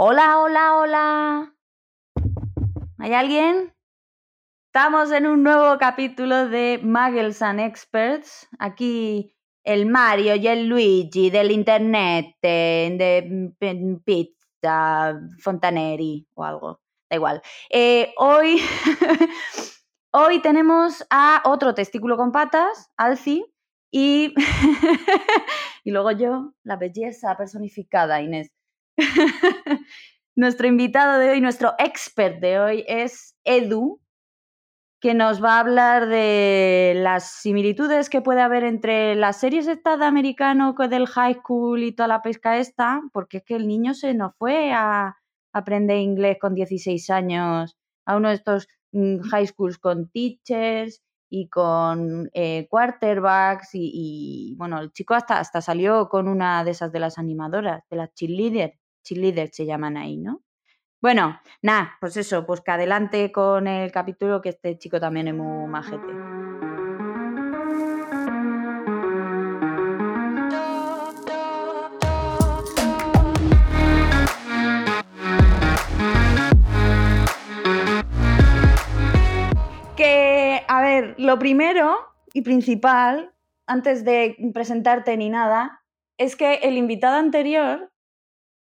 Hola, hola, hola. ¿Hay alguien? Estamos en un nuevo capítulo de Muggles and Experts. Aquí el Mario y el Luigi del internet, de, de pizza, Fontaneri o algo. Da igual. Eh, hoy, hoy tenemos a otro testículo con patas, Alci, y, y luego yo, la belleza personificada, Inés. nuestro invitado de hoy, nuestro expert de hoy es Edu, que nos va a hablar de las similitudes que puede haber entre las series esta de americano del high school y toda la pesca esta, porque es que el niño se nos fue a aprender inglés con 16 años a uno de estos mm, high schools con teachers y con eh, quarterbacks y, y, bueno, el chico hasta, hasta salió con una de esas de las animadoras, de las cheerleaders cheerleaders se llaman ahí, ¿no? Bueno, nada, pues eso, pues que adelante con el capítulo que este chico también es muy majete. Que, a ver, lo primero y principal, antes de presentarte ni nada, es que el invitado anterior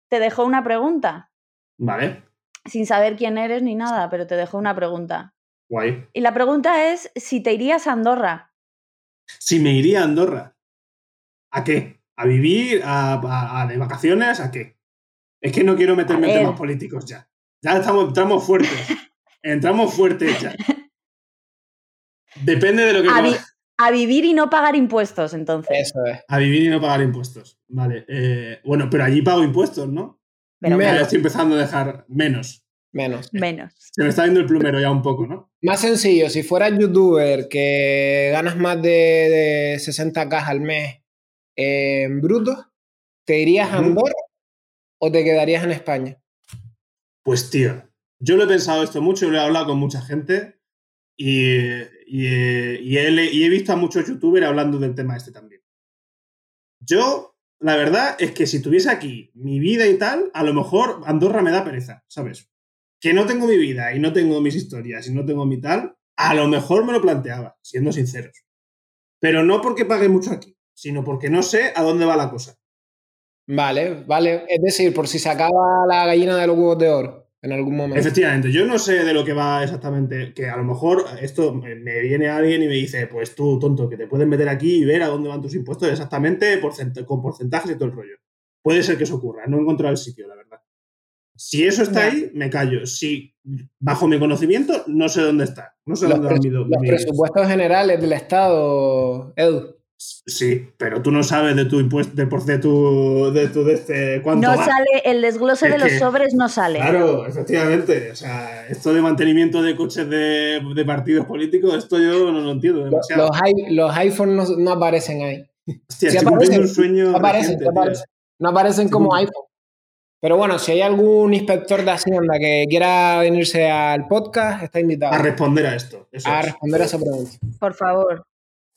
te dejó una pregunta. Vale. Sin saber quién eres ni nada, pero te dejó una pregunta. Guay. Y la pregunta es si te irías a Andorra. Si me iría a Andorra. ¿A qué? ¿A vivir? ¿A, a, de vacaciones? ¿A qué? Es que no quiero meterme en temas políticos ya. Ya estamos, entramos fuertes. entramos fuertes ya. Depende de lo que... A, vi a, vivir y no pagar impuestos, entonces. Eso es. A vivir y no pagar impuestos. Vale. Eh, bueno, pero allí pago impuestos, ¿no? Pero ya estoy empezando a dejar menos. Menos. Menos. Se me está viendo el plumero ya un poco, ¿no? Más sencillo, si fueras youtuber que ganas más de, de 60k al mes en bruto, ¿te irías a Andorra o te quedarías en España? Pues tío, yo lo he pensado esto mucho, lo he hablado con mucha gente y, y, y, he, y he visto a muchos youtubers hablando del tema este también. Yo la verdad es que si tuviese aquí mi vida y tal, a lo mejor Andorra me da pereza, ¿sabes? Que no tengo mi vida y no tengo mis historias y no tengo mi tal, a lo mejor me lo planteaba, siendo sinceros. Pero no porque pague mucho aquí, sino porque no sé a dónde va la cosa. Vale, vale. Es decir, por si se acaba la gallina de los huevos de oro en algún momento. Efectivamente, yo no sé de lo que va exactamente, que a lo mejor esto me viene alguien y me dice, pues tú, tonto, que te pueden meter aquí y ver a dónde van tus impuestos exactamente con porcentajes y todo el rollo. Puede ser que eso ocurra, no he encontrado el sitio, la verdad. Si eso está ahí, me callo. Si, bajo mi conocimiento, no sé dónde está. No sé los dónde han ido. Los presupuestos generales del Estado, Edu. Sí, pero tú no sabes de tu impuesto, de, de tu, de tu, de este, cuánto No va. sale, el desglose Es de los que- sobres no sale. Claro, efectivamente. O sea, esto de mantenimiento de coches de, de partidos políticos, esto yo no lo entiendo Los, demasiado. los, los iPhones no, no aparecen ahí. Hostia, sí aparecen, un sueño No aparecen, reciente, no tío. aparecen. No aparecen como Sí. iPhone. Pero bueno, si hay algún inspector de Hacienda que quiera venirse al podcast, está invitado A responder a esto. eso a es. responder a esa pregunta. Por favor.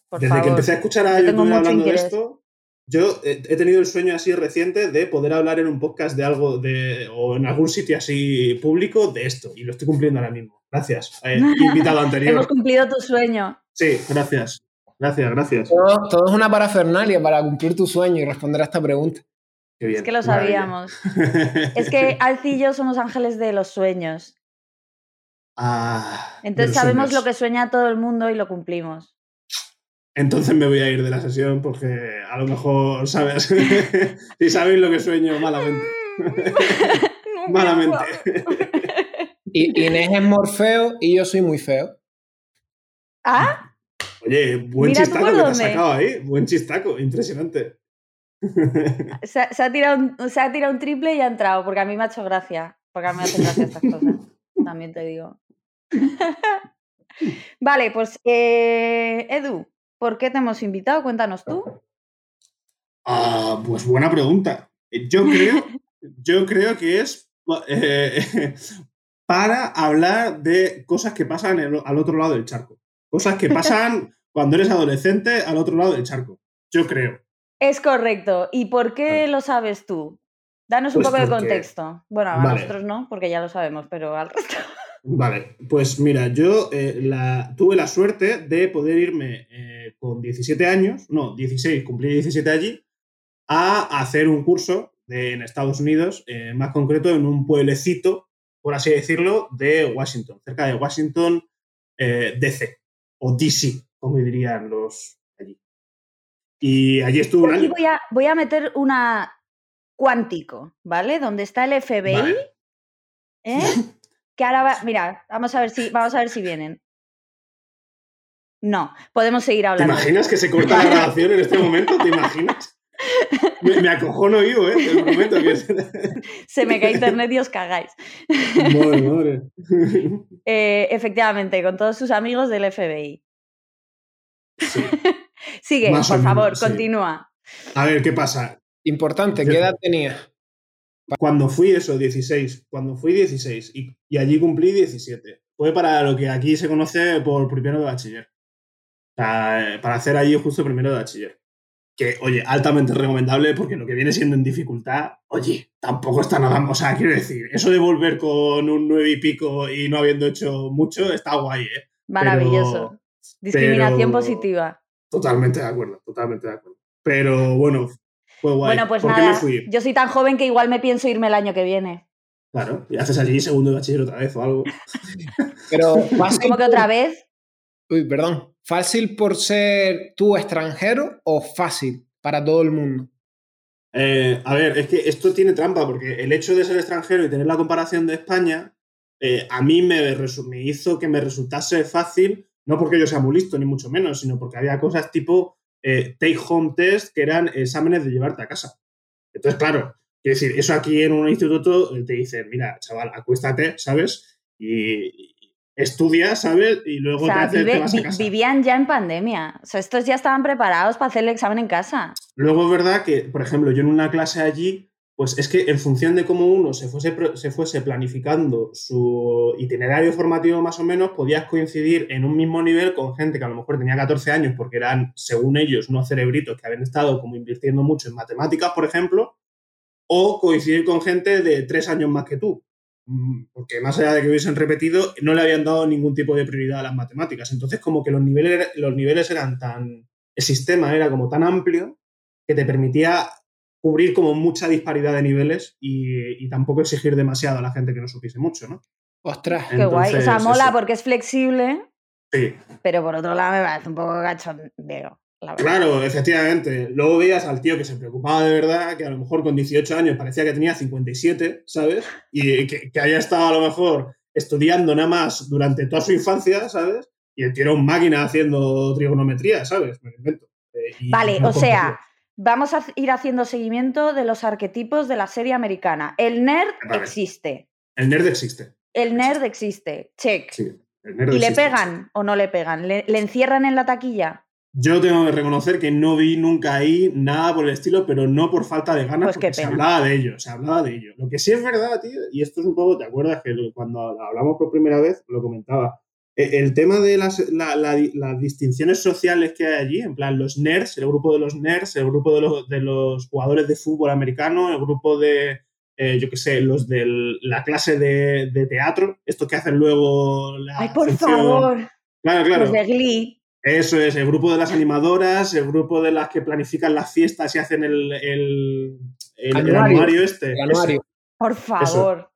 Por Desde favor. que empecé a escuchar a Yo mucho hablando de esto, yo he, tenido el sueño así reciente de poder hablar en un podcast de algo de, o en algún sitio así público de esto. Y lo estoy cumpliendo ahora mismo. Gracias. eh, invitado anterior. Hemos cumplido tu sueño. Sí, gracias. Gracias, gracias. Todo, todo es una parafernalia para cumplir tu sueño y responder a esta pregunta. Qué bien. Es que lo sabíamos. Es que Alci y yo somos ángeles de los sueños. Ah, Entonces sabemos sueños. lo que sueña todo el mundo y lo cumplimos. Entonces me voy a ir de la sesión porque a lo mejor, ¿sabes? si sabéis lo que sueño, malamente. Malamente. Y, Inés es Morfeo y yo soy muy feo. ¿Ah? Oye, buen Mira chistaco que te has sacado ahí. Buen chistaco, impresionante. Se, ha- se ha tirado un, se ha tirado un triple y ha entrado, porque a mí me ha hecho gracia. Porque a mí me hacen gracia estas cosas. También te digo. vale, pues eh, Edu, ¿por qué te hemos invitado? Cuéntanos tú. Ah, pues buena pregunta. Yo creo, yo creo que es eh, para hablar de cosas que pasan al otro lado del charco. Cosas que pasan cuando eres adolescente al otro lado del charco. Yo creo. Es correcto. ¿Y por qué lo sabes tú? Danos un Pues poco de contexto. Bueno, a Vale. nosotros no, porque ya lo sabemos, pero al resto. Vale, pues mira, yo eh, la- tuve la suerte de poder irme eh, con 17 años, no, 16, cumplí 17 allí, a hacer un curso de- en Estados Unidos, eh, más concreto en un pueblecito, por así decirlo, de Washington, cerca de Washington DC, o DC, como dirían los allí. Y allí estuve un año. voy a, voy a meter una cuántico, ¿vale? Donde está el FBI. Vale. ¿eh? Que ahora va. Mira, vamos a ver si, vamos a ver si vienen. No, podemos seguir ¿Te hablando. imaginas que se corta la grabación en este momento? ¿Te imaginas? Me, me acojono vivo, ¿eh? Te prometo que... Se me cae internet y os cagáis. Madre, madre. Eh, efectivamente, con todos sus amigos del FBI. Sí. Sigue, Más por favor, menos, sí. continúa. A ver, ¿qué pasa? Importante, ¿qué edad tenías? Cuando fui eso, 16, cuando fui 16 y, y allí cumplí 17, fue para lo que aquí se conoce por primero de bachiller. Eh, para hacer allí justo primero de bachiller. Que, oye, altamente recomendable porque lo que viene siendo en dificultad, oye, tampoco está nada. O sea, quiero decir, eso de volver con un 9 y pico y no habiendo hecho mucho está guay, ¿eh? Maravilloso. Discriminación pero- positiva. Totalmente de acuerdo, totalmente de acuerdo. Pero bueno, fue guay. Bueno, pues ¿Por qué nada, me fui? yo soy tan joven que igual me pienso irme el año que viene. Claro, y haces allí segundo de bachiller otra vez o algo. Pero fácil ¿Cómo que otra vez? Uy, perdón. ¿Fácil por ser tú extranjero o fácil para todo el mundo? Eh, a ver, es que esto tiene trampa, porque el hecho de ser extranjero y tener la comparación de España, eh, a mí me, me hizo que me resultase fácil, no porque yo sea muy listo, ni mucho menos, sino porque había cosas tipo eh, take home test, que eran exámenes de llevarte a casa. Entonces, claro, quiero decir, eso aquí en un instituto te dicen, mira, chaval, acuéstate, ¿sabes? Y, estudia, ¿sabes? Y luego O te, sea, haces- vive- te vas a casa. vivían ya en pandemia. O sea, estos ya estaban preparados para hacer el examen en casa. Luego es verdad que, por ejemplo, yo en una clase allí, pues es que en función de cómo uno se fuese, se fuese planificando su itinerario formativo más o menos, podías coincidir en un mismo nivel con gente que a lo mejor tenía 14 años porque eran, según ellos, unos cerebritos que habían estado como invirtiendo mucho en matemáticas, por ejemplo, o coincidir con gente de tres años más que tú. Mm, Porque más allá de que hubiesen repetido, no le habían dado ningún tipo de prioridad a las matemáticas. Entonces, como que los niveles, los niveles eran tan. El sistema era como tan amplio que te permitía cubrir como mucha disparidad de niveles y, y tampoco exigir demasiado a la gente que no supiese mucho, ¿no? Ostras. Qué guay. O sea, mola eso. porque es flexible, Sí, pero por otro lado me parece un poco cachondeo. La verdad. claro, efectivamente. Luego veías al tío que se preocupaba de verdad, que a lo mejor con 18 años parecía que tenía 57, ¿sabes? Y que, que haya estado a lo mejor estudiando nada más durante toda su infancia, ¿sabes? Y el tío era un máquina haciendo trigonometría, ¿sabes? Me lo invento. Eh, Vale, no o sea. Vamos a ir haciendo seguimiento de los arquetipos de la serie americana. El nerd Vale. existe. El nerd existe. El nerd existe. Check. Sí, el nerd ¿Y le pegan o no le pegan? ¿Le, le encierran en la taquilla? Yo tengo que reconocer que no vi nunca ahí nada por el estilo, pero no por falta de ganas, Pues porque se hablaba de ello, se hablaba de ello. Lo que sí es verdad, tío, y esto es un poco, ¿te acuerdas que cuando hablamos por primera vez lo comentaba? E- El tema de las, la- la- las distinciones sociales que hay allí, en plan los nerds, el grupo de los nerds, el grupo de los, de los jugadores de fútbol americano, el grupo de, eh, yo qué sé, los de la clase de, de teatro, esto que hacen luego la ¡Ay, por sección- favor! Claro, claro. Los de Glee. Eso es, el grupo de las animadoras, el grupo de las que planifican las fiestas y hacen el, el, el- el Anuario. anuario este. El anuario. Por favor.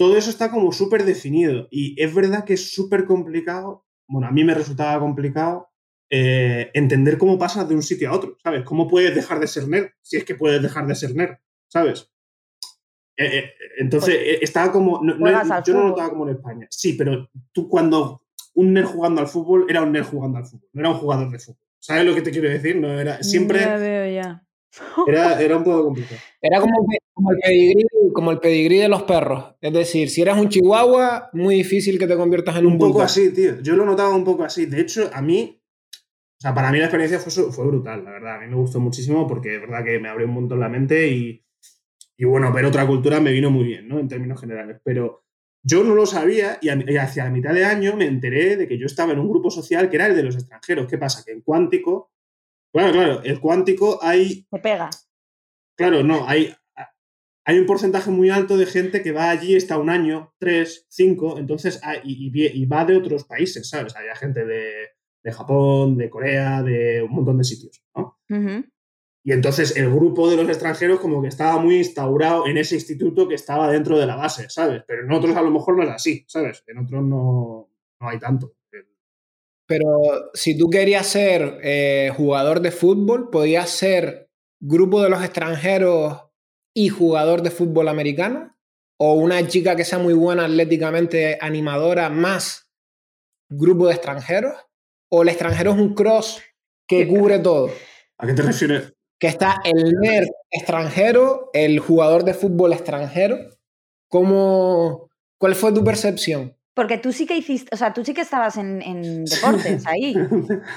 Todo eso está como súper definido y es verdad que es súper complicado, bueno, a mí me resultaba complicado eh, entender cómo pasas de un sitio a otro, ¿sabes? ¿Cómo puedes dejar de ser nerd? Si es que puedes dejar de ser nerd, ¿sabes? Eh, eh, entonces, eh, estaba como... no- no- Pues yo no lo fútbol. notaba como en España. Sí, pero tú cuando un nerd jugando al fútbol era un nerd jugando al fútbol, no era un jugador de fútbol. ¿Sabes lo que te quiero decir? No era, siempre Ya veo ya. era, era un poco complicado. Era como, como el pedigrí, como el pedigrí de los perros. Es decir, si eras un chihuahua, muy difícil que te conviertas en un, Un poco bulldog. así, tío. Yo lo notaba un poco así. De hecho, a mí, o sea, para mí la experiencia fue, fue brutal, la verdad. A mí me gustó muchísimo porque es verdad que me abrió un montón la mente y, y bueno, ver otra cultura me vino muy bien, ¿no? En términos generales. Pero yo no lo sabía y, a- y hacia la mitad de año me enteré de que yo estaba en un grupo social que era el de los extranjeros. ¿Qué pasa? Que en cuántico, claro, claro, el cuántico hay Te pega. Claro, no, hay, hay un porcentaje muy alto de gente que va allí, está un año, tres, cinco, entonces, ah, y, y- y va de otros países, ¿sabes? Hay gente de, de Japón, de Corea, de un montón de sitios, ¿no? Y entonces el grupo de los extranjeros como que estaba muy instaurado en ese instituto que estaba dentro de la base, ¿sabes? Pero en otros a lo mejor no es así, ¿sabes? En otros no, no hay tanto. Pero si tú querías ser eh, jugador de fútbol, podías ser grupo de los extranjeros y jugador de fútbol americano. O una chica que sea muy buena atléticamente, animadora, más grupo de extranjeros. O el extranjero es un cross que cubre todo. ¿A qué te refieres? Que está el nerd extranjero, el jugador de fútbol extranjero. ¿Cómo, ¿Cuál fue tu percepción? Porque tú sí que hiciste, o sea, tú sí que estabas en, en deportes ahí.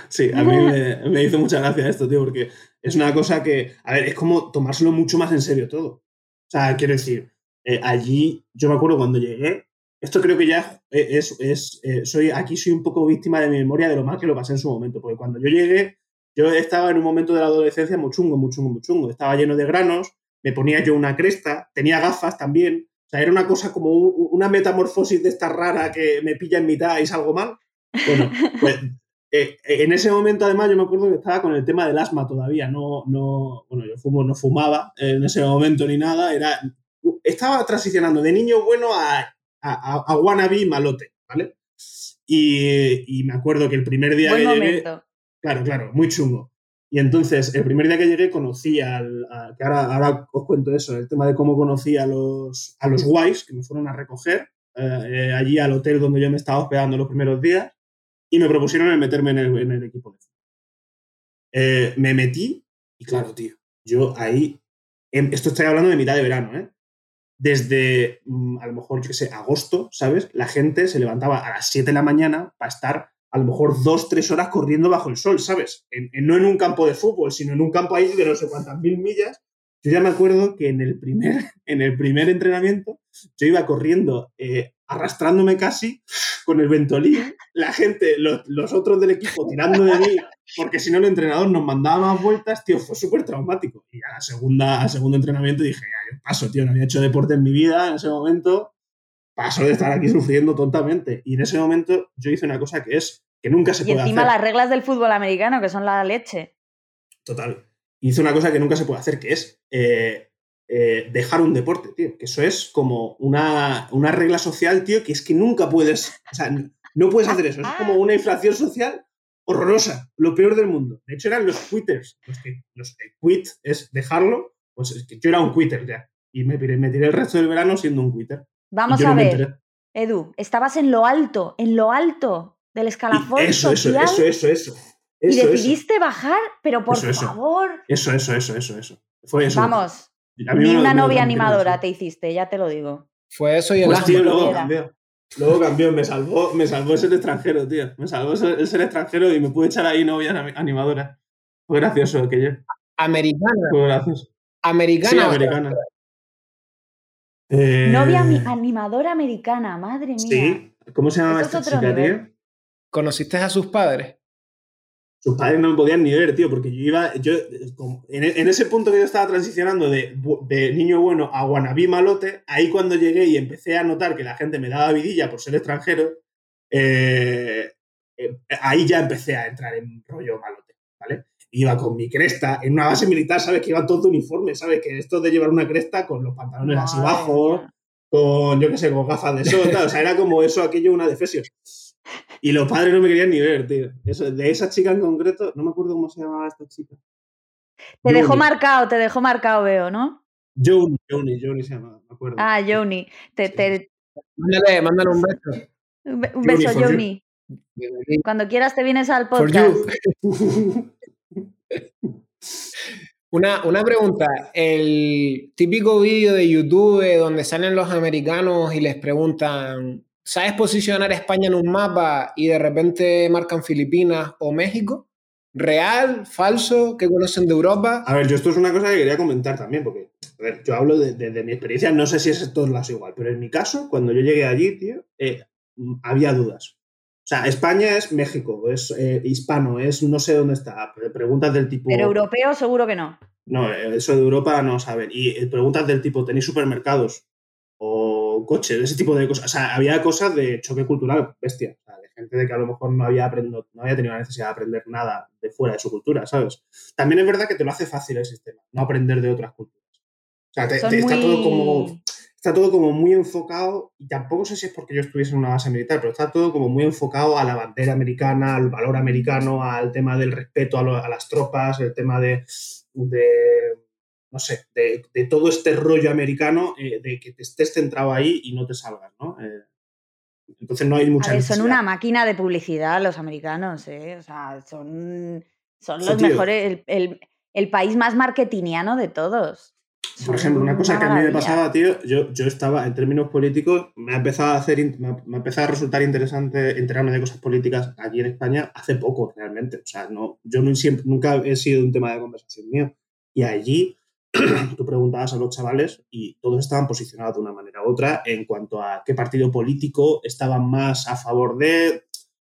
Sí, a mí me, me hizo mucha gracia esto, tío, porque es una cosa que, a ver, es como tomárselo mucho más en serio todo. O sea, quiero decir, eh, allí, yo me acuerdo cuando llegué, esto creo que ya es, es eh, soy, aquí soy un poco víctima de mi memoria de lo mal que lo pasé en su momento, porque cuando yo llegué, yo estaba en un momento de la adolescencia muy chungo, muy chungo, muy chungo. Estaba lleno de granos, me ponía yo una cresta, tenía gafas también. O sea, era una cosa como un- una metamorfosis de esta rara que me pilla en mitad y salgo mal. Bueno, pues eh, en ese momento, además, yo me acuerdo que estaba con el tema del asma todavía. No, no, bueno, yo fumo, no fumaba en ese momento ni nada. Era, estaba transicionando de niño bueno a, a, a, a wannabe malote, ¿vale? Y, y me acuerdo que el primer día Buen que llegué, momento. Claro, claro, muy chungo. Y entonces, el primer día que llegué conocí al... a- que ahora, ahora os cuento eso, el tema de cómo conocí a los, a los guays que me fueron a recoger eh, eh, allí al hotel donde yo me estaba hospedando los primeros días y me propusieron el meterme en el, en el equipo. Eh, me metí y claro, tío, yo ahí... esto estoy hablando de mitad de verano, ¿eh? Desde, mm, a lo mejor, yo qué sé, agosto, ¿sabes? La gente se levantaba a las 7 de la mañana para estar a lo mejor dos, tres horas corriendo bajo el sol, ¿sabes? En- en- no en un campo de fútbol, sino en un campo ahí de no sé cuántas mil millas. Yo ya me acuerdo que en el primer, en el primer entrenamiento yo iba corriendo, eh, arrastrándome casi con el ventolín, la gente, los, los otros del equipo tirando de mí, porque si no el entrenador nos mandaba más vueltas, tío, fue súper traumático. Y a la segunda, al segundo entrenamiento dije, ya, yo paso, tío, no había hecho deporte en mi vida en ese momento, paso de estar aquí sufriendo tontamente. Y en ese momento yo hice una cosa que es que nunca se Y puede encima hacer. las reglas del fútbol americano, que son la leche. Total. Hice una cosa que nunca se puede hacer, que es eh, eh, dejar un deporte, tío. Que eso es como una, una regla social, tío, que es que nunca puedes. O sea, no puedes hacer eso. Es como una inflación social horrorosa, lo peor del mundo. De hecho, eran los quitters. Los que, los que quit es dejarlo. Pues es que yo era un quitter ya. Y me, tiré- me tiré el resto del verano siendo un quitter. Y Vamos a no ver. Edu, estabas en lo alto, en lo alto del Y escalafón eso, eso, social eso, eso, eso. y Eso, eso. decidiste bajar, pero por Eso, favor. Eso, eso, eso, eso, eso. Fue eso. Vamos, ni una novia animadora te hiciste, ya te lo digo. Fue eso y el Pues tío, luego cambió. Luego cambió, me salvó, me salvó ser extranjero, tío. Me salvó ser- el ser extranjero y me pude echar ahí novias ami- animadoras. Fue gracioso aquello. Americana. Fue gracioso. Americana. Sí, americana. Eh, Novia animadora americana, madre mía. Sí. ¿Cómo se llamaba Eso esta chica, nivel. tío? ¿Conociste a sus padres? Sus padres no me podían ni ver, tío, porque yo iba. Yo, en, ese punto que yo estaba transicionando de, de niño bueno a guanabí malote, ahí cuando llegué y empecé a notar que la gente me daba vidilla por ser extranjero, eh, eh, ahí ya empecé a entrar en rollo malote, ¿vale? Iba con mi cresta en una base militar, ¿sabes? Que iban todos de uniforme, ¿sabes? Que esto de llevar una cresta con los pantalones así Madre bajos, con, yo qué sé, con gafas de sol. O sea, era como eso, aquello, una defesión. Y los padres no me querían ni ver, tío. Eso, de esa chica en concreto, no me acuerdo cómo se llamaba esta chica. Te dejó marcado, te dejó marcado, veo, ¿no? Joni, Joni, Joni se llamaba, me acuerdo. Ah, Joni. Te, Sí, te- Mándale, mándale un beso. un beso. Joni. Cuando quieras te vienes al For podcast. you. Una, una pregunta. El típico vídeo de YouTube donde salen los americanos y les preguntan, ¿sabes posicionar España en un mapa y de repente marcan Filipinas o México? ¿Real? ¿Falso? ¿Qué conocen de Europa? A ver, yo esto es una cosa que quería comentar también, porque a ver, yo hablo de, de- de mi experiencia, no sé si es en todos lados igual, pero en mi caso, cuando yo llegué allí, tío, eh, mm, había dudas. O sea, España es México, es eh, hispano, es no sé dónde está. Preguntas del tipo. Pero europeo seguro que no. No, eso de Europa no saben. Y eh, preguntas del tipo, ¿tenéis supermercados? O coches, ese tipo de cosas. O sea, había cosas de choque cultural, bestia. O sea, de gente de que a lo mejor no había, aprendido, no había tenido la necesidad de aprender nada de fuera de su cultura, ¿sabes? También es verdad que te lo hace fácil el sistema, no aprender de otras culturas. O sea, te, Son te- está muy- todo como está todo como muy enfocado, y tampoco sé si es porque yo estuviese en una base militar, pero está todo como muy enfocado a la bandera americana, al valor americano, al tema del respeto a, lo- a las tropas, el tema de, de, no sé, de, de todo este rollo americano, eh, de que te estés centrado ahí y no te salgas, ¿no? Eh, entonces no hay mucha A ver, son una máquina de publicidad los americanos, ¿eh? O sea, son, son los mejores, el, el- el país más marketingiano de todos. Por ejemplo, una cosa que a mí me pasaba, tío, yo, yo estaba en términos políticos, me ha empezado a hacer, me ha, me ha empezado a resultar interesante enterarme de cosas políticas aquí en España hace poco, realmente. O sea, no, yo no siempre, nunca he sido un tema de conversación mío. Y allí tú preguntabas a los chavales y todos estaban posicionados de una manera u otra en cuanto a qué partido político estaban más a favor de.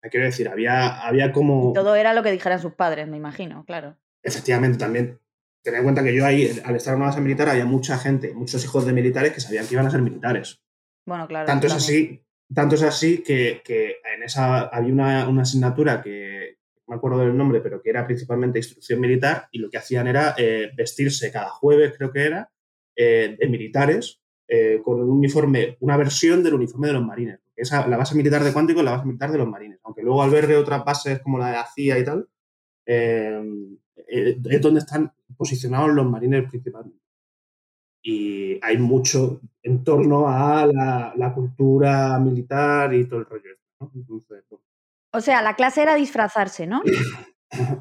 Quiero decir, había, había como. Y todo era lo que dijeran sus padres, me imagino, claro. Efectivamente, también tener en cuenta que yo ahí, al estar en una base militar, había mucha gente, muchos hijos de militares que sabían que iban a ser militares. Bueno, claro. Tanto es así, tanto es así que, que en esa había una, una asignatura que me acuerdo del nombre, pero que era principalmente instrucción militar, y lo que hacían era eh, vestirse cada jueves, creo que era, eh, de militares, eh, con un uniforme, una versión del uniforme de los marines. Esa, la base militar de Cuántico es la base militar de los marines. Aunque luego al ver otras bases como la de la CIA y tal, es donde están posicionados los marines principalmente. Y hay mucho en torno a la, cultura militar y todo el rollo. este, ¿no? O sea, la clase era disfrazarse, ¿no?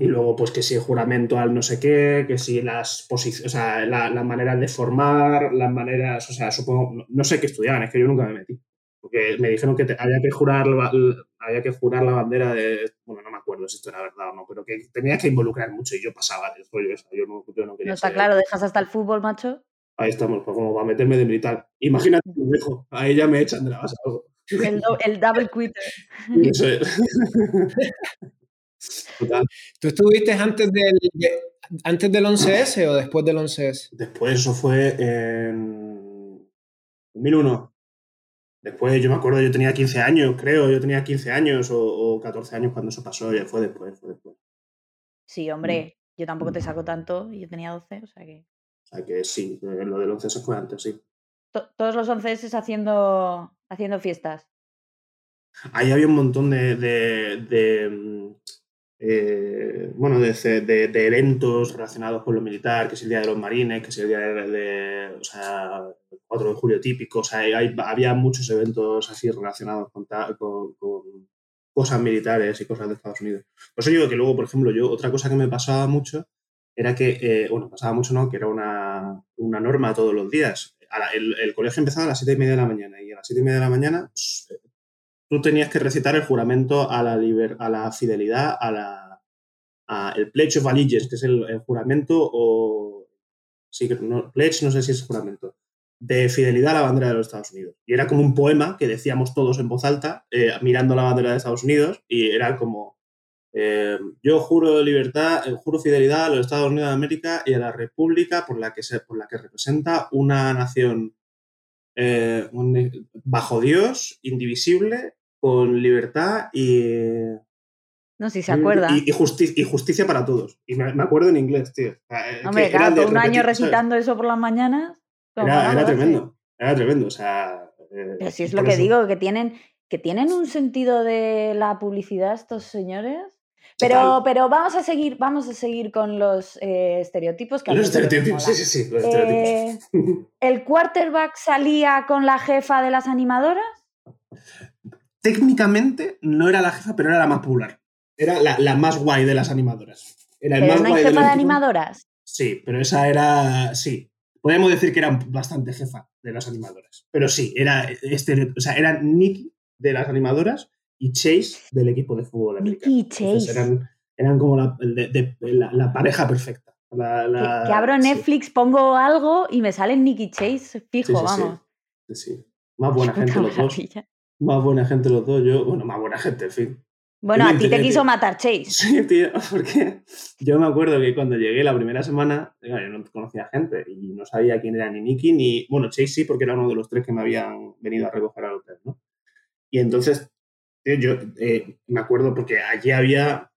Y luego, pues que si el juramento al no sé qué, que si las posiciones, o sea, la- las maneras de formar, las maneras, o sea, supongo, no, no sé qué estudiaban, es que yo nunca me metí. Porque me dijeron que te- había que jurar la, había que jurar la bandera de, bueno, no me acuerdo si esto era verdad o no, pero que tenía que involucrar mucho y yo pasaba del rollo yo no, yo no quería No está ser- claro, dejas hasta el fútbol, macho. Ahí estamos, pues como para meterme de militar. Imagínate, dejo, ahí ya me echan de la base. algo. El, do- el double quitter. Eso es. Total. ¿Tú estuviste antes del, de- antes del 11S o después del 11S? Después eso fue en 2001. Después yo me acuerdo, yo tenía 15 años, creo, yo tenía 15 años o, o 14 años cuando eso pasó, ya fue después, fue después. Sí, hombre, yo tampoco te saco tanto y yo tenía 12, o sea que... O sea que sí, lo del 11 se fue antes, sí. To- todos los 11 es haciendo, haciendo fiestas. Ahí había un montón de, mm, eh, bueno, de, de- eventos relacionados con lo militar, que es el Día de los Marines, que es el Día de, o sea, el 4 de julio típico, o sea, hay- había muchos eventos así relacionados con cosas militares y cosas de Estados Unidos. Por eso digo que luego, por ejemplo, yo, otra cosa que me pasaba mucho era que, eh, bueno, pasaba mucho, ¿no? Que era una, una norma todos los días. El, colegio empezaba a las siete y media de la mañana y a las siete y media de la mañana tú tenías que recitar el juramento a la, liber- a la fidelidad, a la a el Pledge of Allegiance, que es el, el juramento o... Sí, no, Pledge no sé si es juramento. De fidelidad a la bandera de los Estados Unidos. Y era como un poema que decíamos todos en voz alta, eh, mirando la bandera de Estados Unidos, y era como... eh, yo juro libertad, eh, juro fidelidad a los Estados Unidos de América y a la República por la que, se, por la que representa una nación eh, un- bajo Dios, indivisible, con libertad y, No si se acuerda. y, y justi- y justicia para todos. Y me, me acuerdo en inglés, tío. Eh, Hombre, claro, de un año repetir, ¿sabes? recitando eso por las mañanas. Era, era tremendo, era tremendo. O sea, eh, Pero si es lo que eso, digo, que tienen, que tienen un sentido de la publicidad estos señores. Pero, pero vamos a seguir, vamos a seguir con los eh, estereotipos que Los estereotipos, sí, sí, sí, los estereotipos. Eh, ¿El quarterback salía con la jefa de las animadoras? Técnicamente no era la jefa, pero era la más popular. Era la, la más guay de las animadoras. Era el ¿Pero más no hay guay jefa de equipos. animadoras? Sí, pero esa era. Sí. Podemos decir que era bastante jefa de las animadoras. Pero sí, era este, o sea, era Nicky de las animadoras y Chase del equipo de fútbol americano. Nicky y Entonces Chase. eran, eran como la, de- de- la- la pareja perfecta. La- Que, la- que abro sí, Netflix, pongo algo y me sale Nicky Chase, fijo, Sí, sí, sí. vamos. sí, sí. Más buena gente los dos. Más buena gente los dos, yo, bueno, más buena gente, en fin. Bueno, a ti te quiso tío. matar Chase. Sí, tío, porque yo me acuerdo que cuando llegué la primera semana, yo no conocía gente y no sabía quién era ni Nicky ni. Bueno, Chase sí, porque era uno de los tres que me habían venido a recoger al hotel, ¿no? Y entonces, yo eh, me acuerdo porque allí había.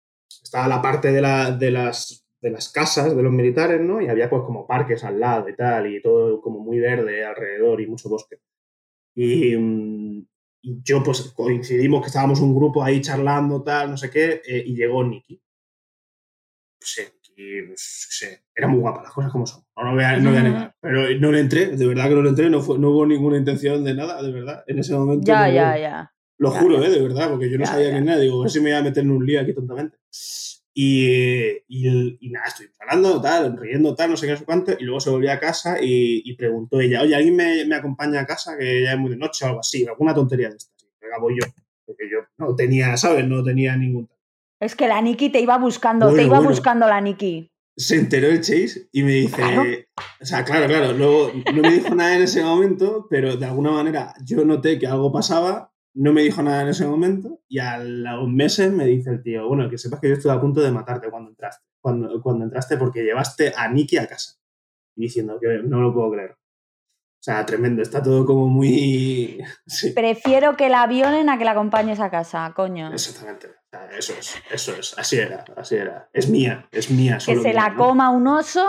Estaba la parte de, la, de, las, de las casas de los militares, ¿no? Y había pues como parques al lado y tal, y todo como muy verde alrededor y mucho bosque. Y, mm, y yo, pues coincidimos que estábamos un grupo ahí charlando, tal, no sé qué, eh, y llegó Nicky. No sé, Nicky, pues, no sé, era muy guapa, las cosas como son. No, lo voy a, no voy a negar. Pero no le entré, de verdad que no le entré, no, fue, no hubo ninguna intención de nada, de verdad. En ese momento. Ya, no- ya, ya. Lo juro. ¿eh? De verdad, porque yo no sabía quién era. Digo, a ver si me iba a meter en un lío aquí tontamente. Y, y, y nada, estuvimos hablando, tal, riendo, tal, no sé qué, no sé cuánto. Y luego se volvió a casa y, y preguntó ella, oye, ¿alguien me, me acompaña a casa? Que ya es muy de noche o algo así, alguna tontería de estas. Voy yo. Porque yo no tenía, ¿sabes? No tenía ningún. Es que la Nikki te iba buscando, te Bueno, iba bueno. buscando la Nikki. se enteró el Chase y me dice, Claro. o sea, claro, claro, luego no me dijo nada en ese momento, pero de alguna manera yo noté que algo pasaba, no me dijo nada en ese momento y a los meses me dice el tío, bueno, que sepas que yo estuve a punto de matarte cuando entraste, cuando, cuando entraste porque llevaste a Nicky a casa. Y diciendo que no lo puedo creer. O sea, tremendo, está todo como muy... Sí, Prefiero que la violen a que la acompañes a casa, coño. exactamente. Eso es, eso es, así era, así era. Es mía, es mía. Que se mía, la ¿no? coma un oso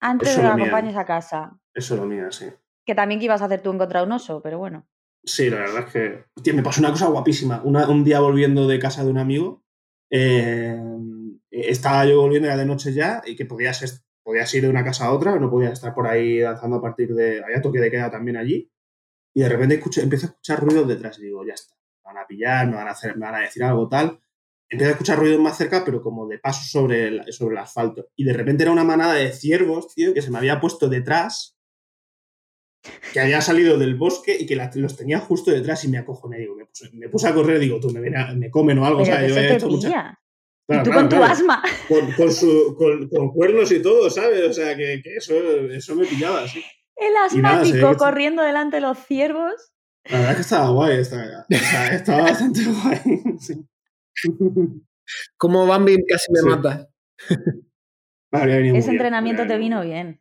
antes Es de que la solo mía. acompañes a casa. Es solo mía, sí. Que también que ibas a hacer tú encontrar un oso, pero bueno. Sí, la verdad es que. Hostia, me pasó una cosa guapísima. Un día volviendo de casa de un amigo, eh, estaba yo volviendo ya de noche ya y que podías, podías ir de una casa a otra, no podías estar por ahí danzando a partir de. Había toque de queda también allí. Y de repente escucho, empiezo a escuchar ruidos detrás y digo, ya está. Me van a pillar, me van a, hacer, me van a decir algo tal. Empiezo a escuchar ruidos más cerca, pero como de paso sobre el, sobre el asfalto. Y de repente era una manada de ciervos, tío, que se me había puesto detrás que había salido del bosque y que la- los tenía justo detrás y me acojoné. Digo, me, puse, me puse a correr, digo, tú me, a- me comen o algo. Pero o sea, yo te hecho mucha-. Claro, y tú claro, con tu claro. asma. Con, con su, con, con cuernos y todo, ¿sabes? O sea, que, que eso, eso me pillaba, sí. El Y nada, asmático que- corriendo delante de los ciervos. La verdad es que estaba guay, estaba, estaba bastante guay. sí. Como Bambi casi me Sí. mata. Ese entrenamiento te vino bien.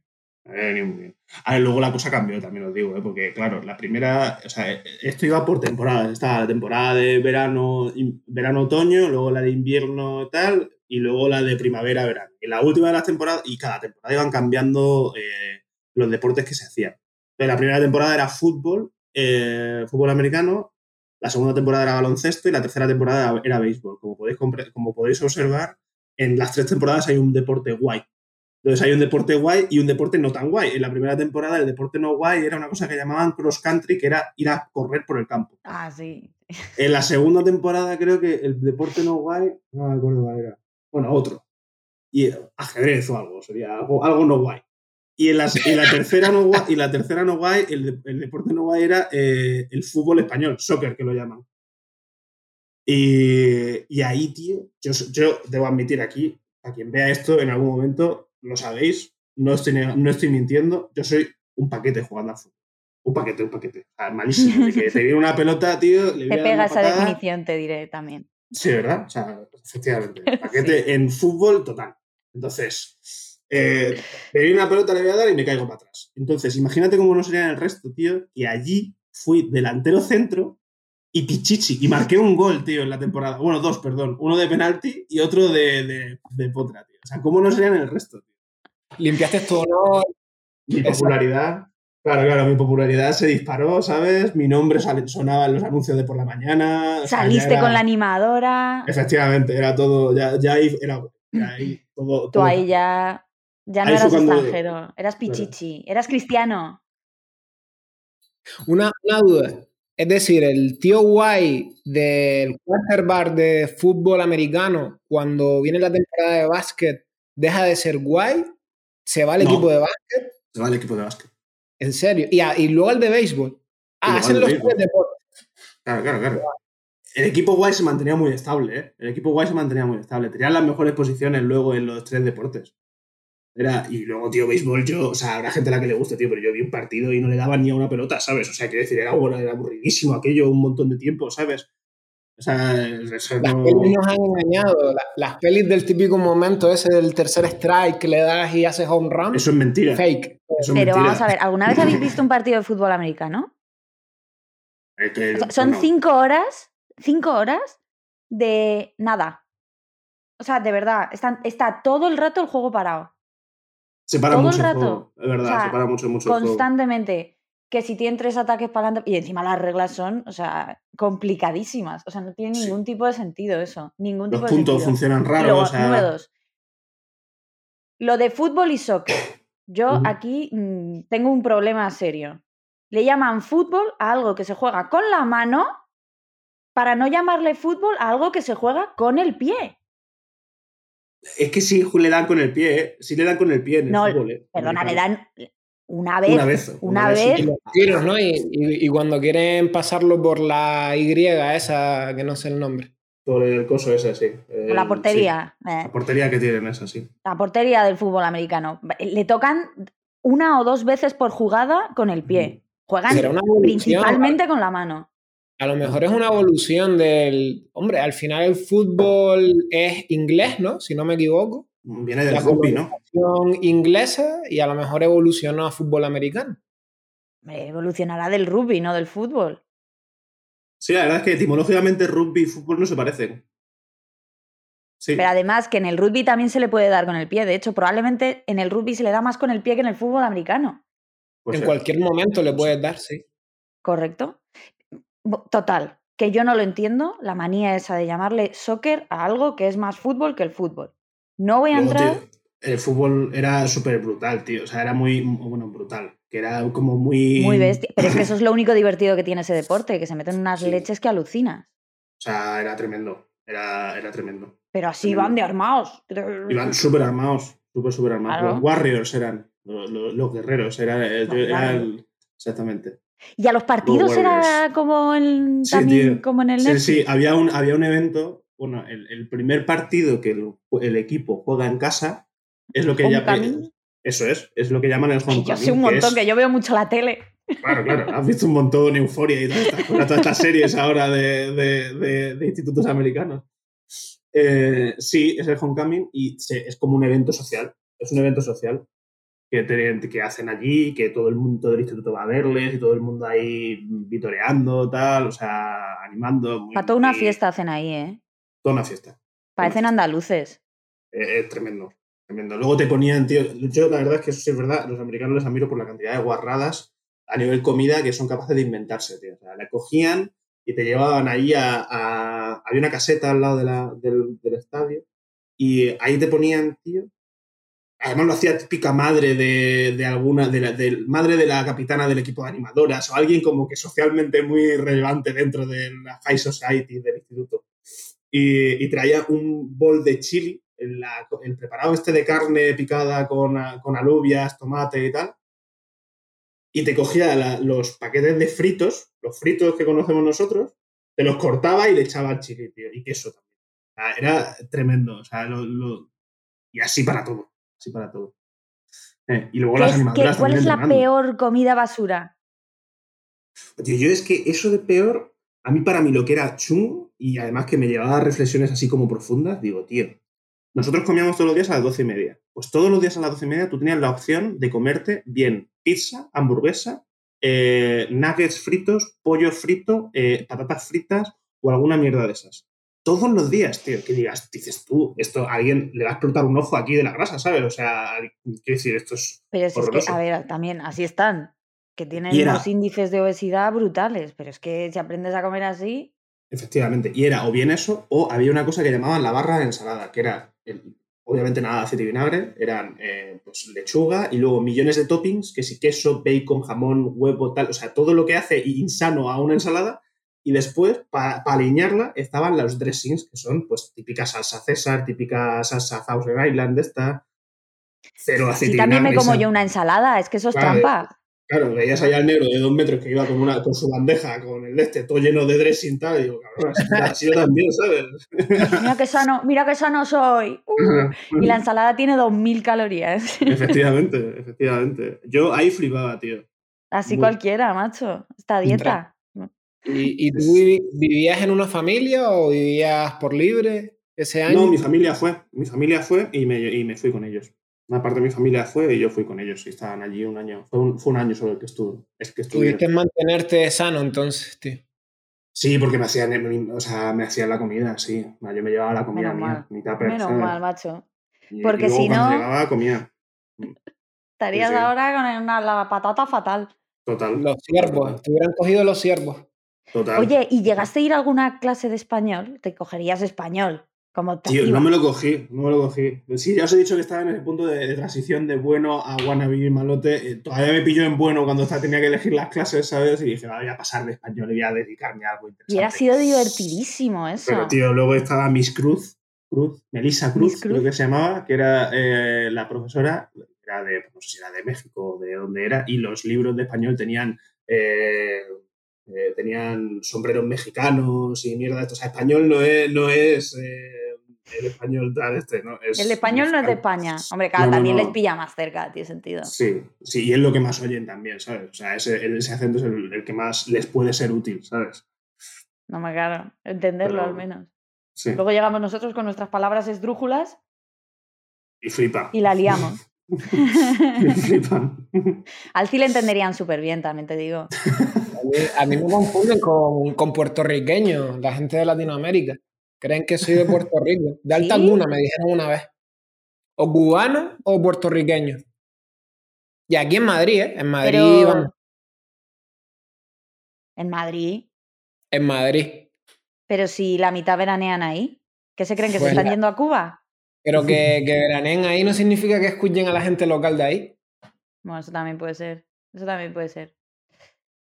Venido muy luego la cosa cambió, también os digo, ¿eh? porque claro, la primera, o sea, esto iba por temporadas. Estaba la temporada de verano, verano-otoño, luego la de invierno tal, y luego la de primavera-verano. Y la última de las temporadas, y cada temporada iban cambiando eh, los deportes que se hacían. Entonces, la primera temporada era fútbol, eh, fútbol americano, la segunda temporada era baloncesto y la tercera temporada era, béisbol. Como podéis, como podéis observar, en las tres temporadas hay un deporte guay. Entonces hay un deporte guay y un deporte no tan guay. En la primera temporada el deporte no guay era una cosa que llamaban cross country, que era ir a correr por el campo. Ah, sí. En la segunda temporada creo que el deporte no guay, no me acuerdo cuál era. Bueno, otro. Y ajedrez o algo, sería algo, algo no guay. Y en, las- y la tercera no guay, y la tercera no guay, el, el deporte no guay era eh, el fútbol español, soccer que lo llaman. Y, y ahí, tío, yo, yo debo admitir aquí, a quien vea esto en algún momento, lo sabéis, no estoy, no estoy mintiendo, yo soy un paquete jugando al fútbol. Un paquete, un paquete. Malísimo. De que te viene una pelota, tío, le Te pega esa definición, te diré también. Sí, ¿verdad? O sea, efectivamente. Paquete en fútbol total. Entonces, eh, me viene una pelota, le voy a dar y me caigo para atrás. Entonces, imagínate cómo no sería en el resto, tío, que allí fui delantero centro y pichichi. Y marqué un gol, tío, en la temporada. Bueno, dos, perdón. Uno de penalti y otro de, de, de potra, tío. O sea, ¿cómo no serían en el resto, tío? Limpiaste tu honor. Mi popularidad. Claro, claro, mi popularidad se disparó, ¿sabes? Mi nombre sale- sonaba en los anuncios de por la mañana. o sea, ya Saliste era- con la animadora. Efectivamente, era todo, ya, ya ahí era ya ahí todo. Tú todo ahí ya, ya no Ahí eras cuando- extranjero, eras pichichi, eras cristiano. Una, una duda. Es decir, el tío guay del quarterback de fútbol americano, cuando viene la temporada de básquet, deja de ser guay, se va al No. equipo de básquet, Se va el equipo de básquet. en serio. Y, a- y luego al de béisbol. Ah, al hacen de los béisbol. tres deportes. Claro, claro, claro. El equipo guay se mantenía muy estable, ¿eh? El equipo guay se mantenía muy estable. Tenían las mejores posiciones luego en los tres deportes. Era, y luego, tío, béisbol, yo, o sea, habrá gente a la que le guste, tío, pero yo vi un partido y no le daban ni a una pelota, ¿sabes? O sea, quiero decir, era, era aburridísimo aquello un montón de tiempo, ¿sabes? O sea, eso Las no- pelis nos han engañado. La- Las pelis del típico momento ese del tercer strike que le das y haces home run. eso es mentira. Fake. Eso es Pero mentira. vamos a ver, ¿alguna vez habéis visto un partido de fútbol americano? Eh, que, O sea, son bueno, cinco horas, cinco horas de nada. O sea, de verdad, están- está todo el rato el juego parado. Se para todo el mucho rato. juego, es verdad, O sea, se para mucho, mucho el juego. Que si tienen tres ataques para adelante. Y encima las reglas son, o sea, complicadísimas. O sea, no tiene Sí. ningún tipo de sentido eso. Ningún Los tipo de puntos sentido. funcionan Y raro, luego, o sea. Lo de fútbol y soccer. Yo aquí mm, tengo un problema serio. Le llaman fútbol a algo que se juega con la mano para no llamarle fútbol a algo que se juega con el pie. es que sí le dan con el pie, ¿eh? Sí le dan con el pie en el No, fútbol, ¿eh? Perdona, le dan una vez. Una vez. una sí. vez. Y tiros, ¿no? Y, y- y cuando quieren pasarlo por la Y esa, que no sé el nombre. Por el coso ese, sí. con la El- portería. sí, eh, La portería que tienen esa, sí. la portería del fútbol americano. Le tocan una o dos veces por jugada con el pie. Juegan principalmente con la mano. A lo mejor es una evolución del. Hombre, al final el fútbol es inglés, ¿no? Si no me equivoco. Viene del La rugby, ¿no? inglesa y a lo mejor evolucionó a fútbol americano. Evolucionará del rugby, no del fútbol. Sí, la verdad es que etimológicamente rugby y fútbol no se parecen. Sí. Pero además que en el rugby también se le puede dar con el pie. De hecho, probablemente en el rugby se le da más con el pie que en el fútbol americano. Puede en cualquier momento le puedes dar, sí. ¿Correcto? Total, que yo no lo entiendo, la manía esa de llamarle soccer a algo que es más fútbol que el fútbol. No voy a Luego, entrar. tío, el fútbol era súper brutal, tío. O sea, era muy, bueno, brutal. Que era como muy... Muy bestia. Pero es que eso es lo único divertido que tiene ese deporte, que se meten unas Sí. leches que alucinas. O sea, era tremendo. Era, era tremendo. Pero así Tremendo. van de armados. Iban súper armados. Súper, súper armados. Claro. Los warriors eran. Los, los- los guerreros. Era, era el- exactamente. Y a los partidos era como, en, Sí, también tío. como en el Sí, sí, había un, había un evento. Bueno, el, el primer partido que el, el equipo juega en casa es lo que llaman. Eso es, es lo que llaman el homecoming. yo sé un que montón, es- que yo veo mucho la tele. Claro, claro. Has visto un montón Euforia y todas estas, todas estas series ahora de, de- de- de institutos americanos. Eh, sí, es el homecoming y se- es como un evento social. Es un evento social que, te- que hacen allí, que todo el mundo del instituto va a verles y todo el mundo ahí vitoreando, tal, o sea, animando. muy- Para toda una fiesta hacen ahí, ¿eh? Toda una fiesta. Parecen andaluces. Eh, Es tremendo, tremendo. Luego te ponían, tío, yo la verdad es que eso sí es verdad, los americanos les admiro por la cantidad de guarradas a nivel comida que son capaces de inventarse, tío. O sea, le cogían y te llevaban ahí a, a- Había una caseta al lado de la- del, del estadio y ahí te ponían, tío. Además lo hacía típica madre de, de alguna, de la, del- madre de la capitana del equipo de animadoras o alguien como que socialmente muy relevante dentro de la high society del instituto y, y traía un bol de chili, el, la- el preparado este de carne picada con, con alubias, tomate y tal, y te cogía la- los paquetes de fritos, los fritos que conocemos nosotros, te los cortaba y le echaba el chili, tío, y queso también. O sea, era tremendo, o sea, lo- lo- y así para todo, así para todo. Eh, y luego ¿Qué las ¿Cuál es la peor comida basura? Tío, yo es que eso de peor, a mí para mí lo que era chungo y además que me llevaba a reflexiones así como profundas, digo, tío, nosotros comíamos todos los días a las doce y media. Pues todos los días a las doce y media tú tenías la opción de comerte bien pizza, hamburguesa, eh, nuggets fritos, pollo frito, eh, patatas fritas o alguna mierda de esas. Todos los días, tío, que digas, dices tú, esto a alguien le va a explotar un ojo aquí de la grasa, ¿sabes? O sea, quiero decir, esto es Pero si es que, a ver, también así están. Que tienen unos índices de obesidad brutales. Pero es que si aprendes a comer así. Efectivamente. Y era o bien eso, o había una cosa que llamaban la barra de ensalada, que era, el- obviamente nada de aceite y vinagre, eran eh, pues, lechuga y luego millones de toppings, que si queso, bacon, jamón, huevo, tal, o sea, todo lo que hace insano a una ensalada. Y después, para alinearla, estaban los dressings, que son pues típica salsa César, típica salsa Thousand Island, esta, cero aceite Si y también me vinagre, como yo una ensalada, es que eso es trampa. Claro, veías allá al negro de dos metros que iba con, una, con su bandeja, con el este, todo lleno de dressing tal, y digo, cabrón, así yo también, ¿sabes? Mira qué sano, mira qué sano soy. Uh, y la ensalada tiene 2.000 calorías. Efectivamente, efectivamente. Yo ahí flipaba, tío. Así cualquiera, macho. Esta dieta. ¿Y, ¿Y, tú vivías en una familia o vivías por libre ese año? No, mi familia fue. Mi familia fue y me, y me fui con ellos. Una parte de mi familia fue y yo fui con ellos y estaban allí un año. Fue un, fue un año solo el que estuve. Es que ¿Tuviste mantenerte sano entonces, tío? Sí, porque me hacían, o sea, me hacían la comida, sí. Yo me llevaba la comida mía, mi tupper, Menos mal, macho. Porque si no... llegaba, comía. Estarías ahora con una, la patata fatal. Total. Los siervos, te hubieran cogido los siervos. Total. Oye, ¿y llegaste a ir a alguna clase de español? Te cogerías español. Como Tío, no me lo cogí, no me lo cogí. Sí, ya os he dicho que estaba en ese punto de, transición de bueno a wannabe y malote. Eh, todavía me pilló en bueno cuando tenía que elegir las clases, ¿sabes? Y dije, voy a pasar de español y voy a dedicarme a algo interesante. Y ha sido divertidísimo eso. Pero, tío, luego estaba Miss Cruz, Cruz Melissa Cruz, creo que se llamaba, que era eh, la profesora, era de, no sé si era de México o de dónde era, y los libros de español tenían... Eh, tenían sombreros mexicanos y mierda. Esto. O sea, español no es, no es el español tal este, ¿no? el español no es de España. Hombre, claro, también les pilla más cerca, tiene sentido. Sí, sí, y es lo que más oyen también, ¿sabes? O sea, ese, ese acento es el, que más les puede ser útil, ¿sabes? No me claro, entenderlo al menos. Sí. Luego llegamos nosotros con nuestras palabras esdrújulas. Y flipa. Y la liamos. Al le entenderían súper bien, también te digo. A mí, me confunden con, con puertorriqueños, la gente de Latinoamérica. Creen que soy de Puerto Rico. De alta alguna, me dijeron una vez. O cubano o puertorriqueño. Y aquí en Madrid, ¿eh? En Madrid ¿En Madrid? En Madrid. Pero si la mitad veranean ahí, ¿qué se creen que se pues están yendo a Cuba? Pero que, que veraneen ahí no significa que escuchen a la gente local de ahí. Bueno, eso también puede ser. Eso también puede ser.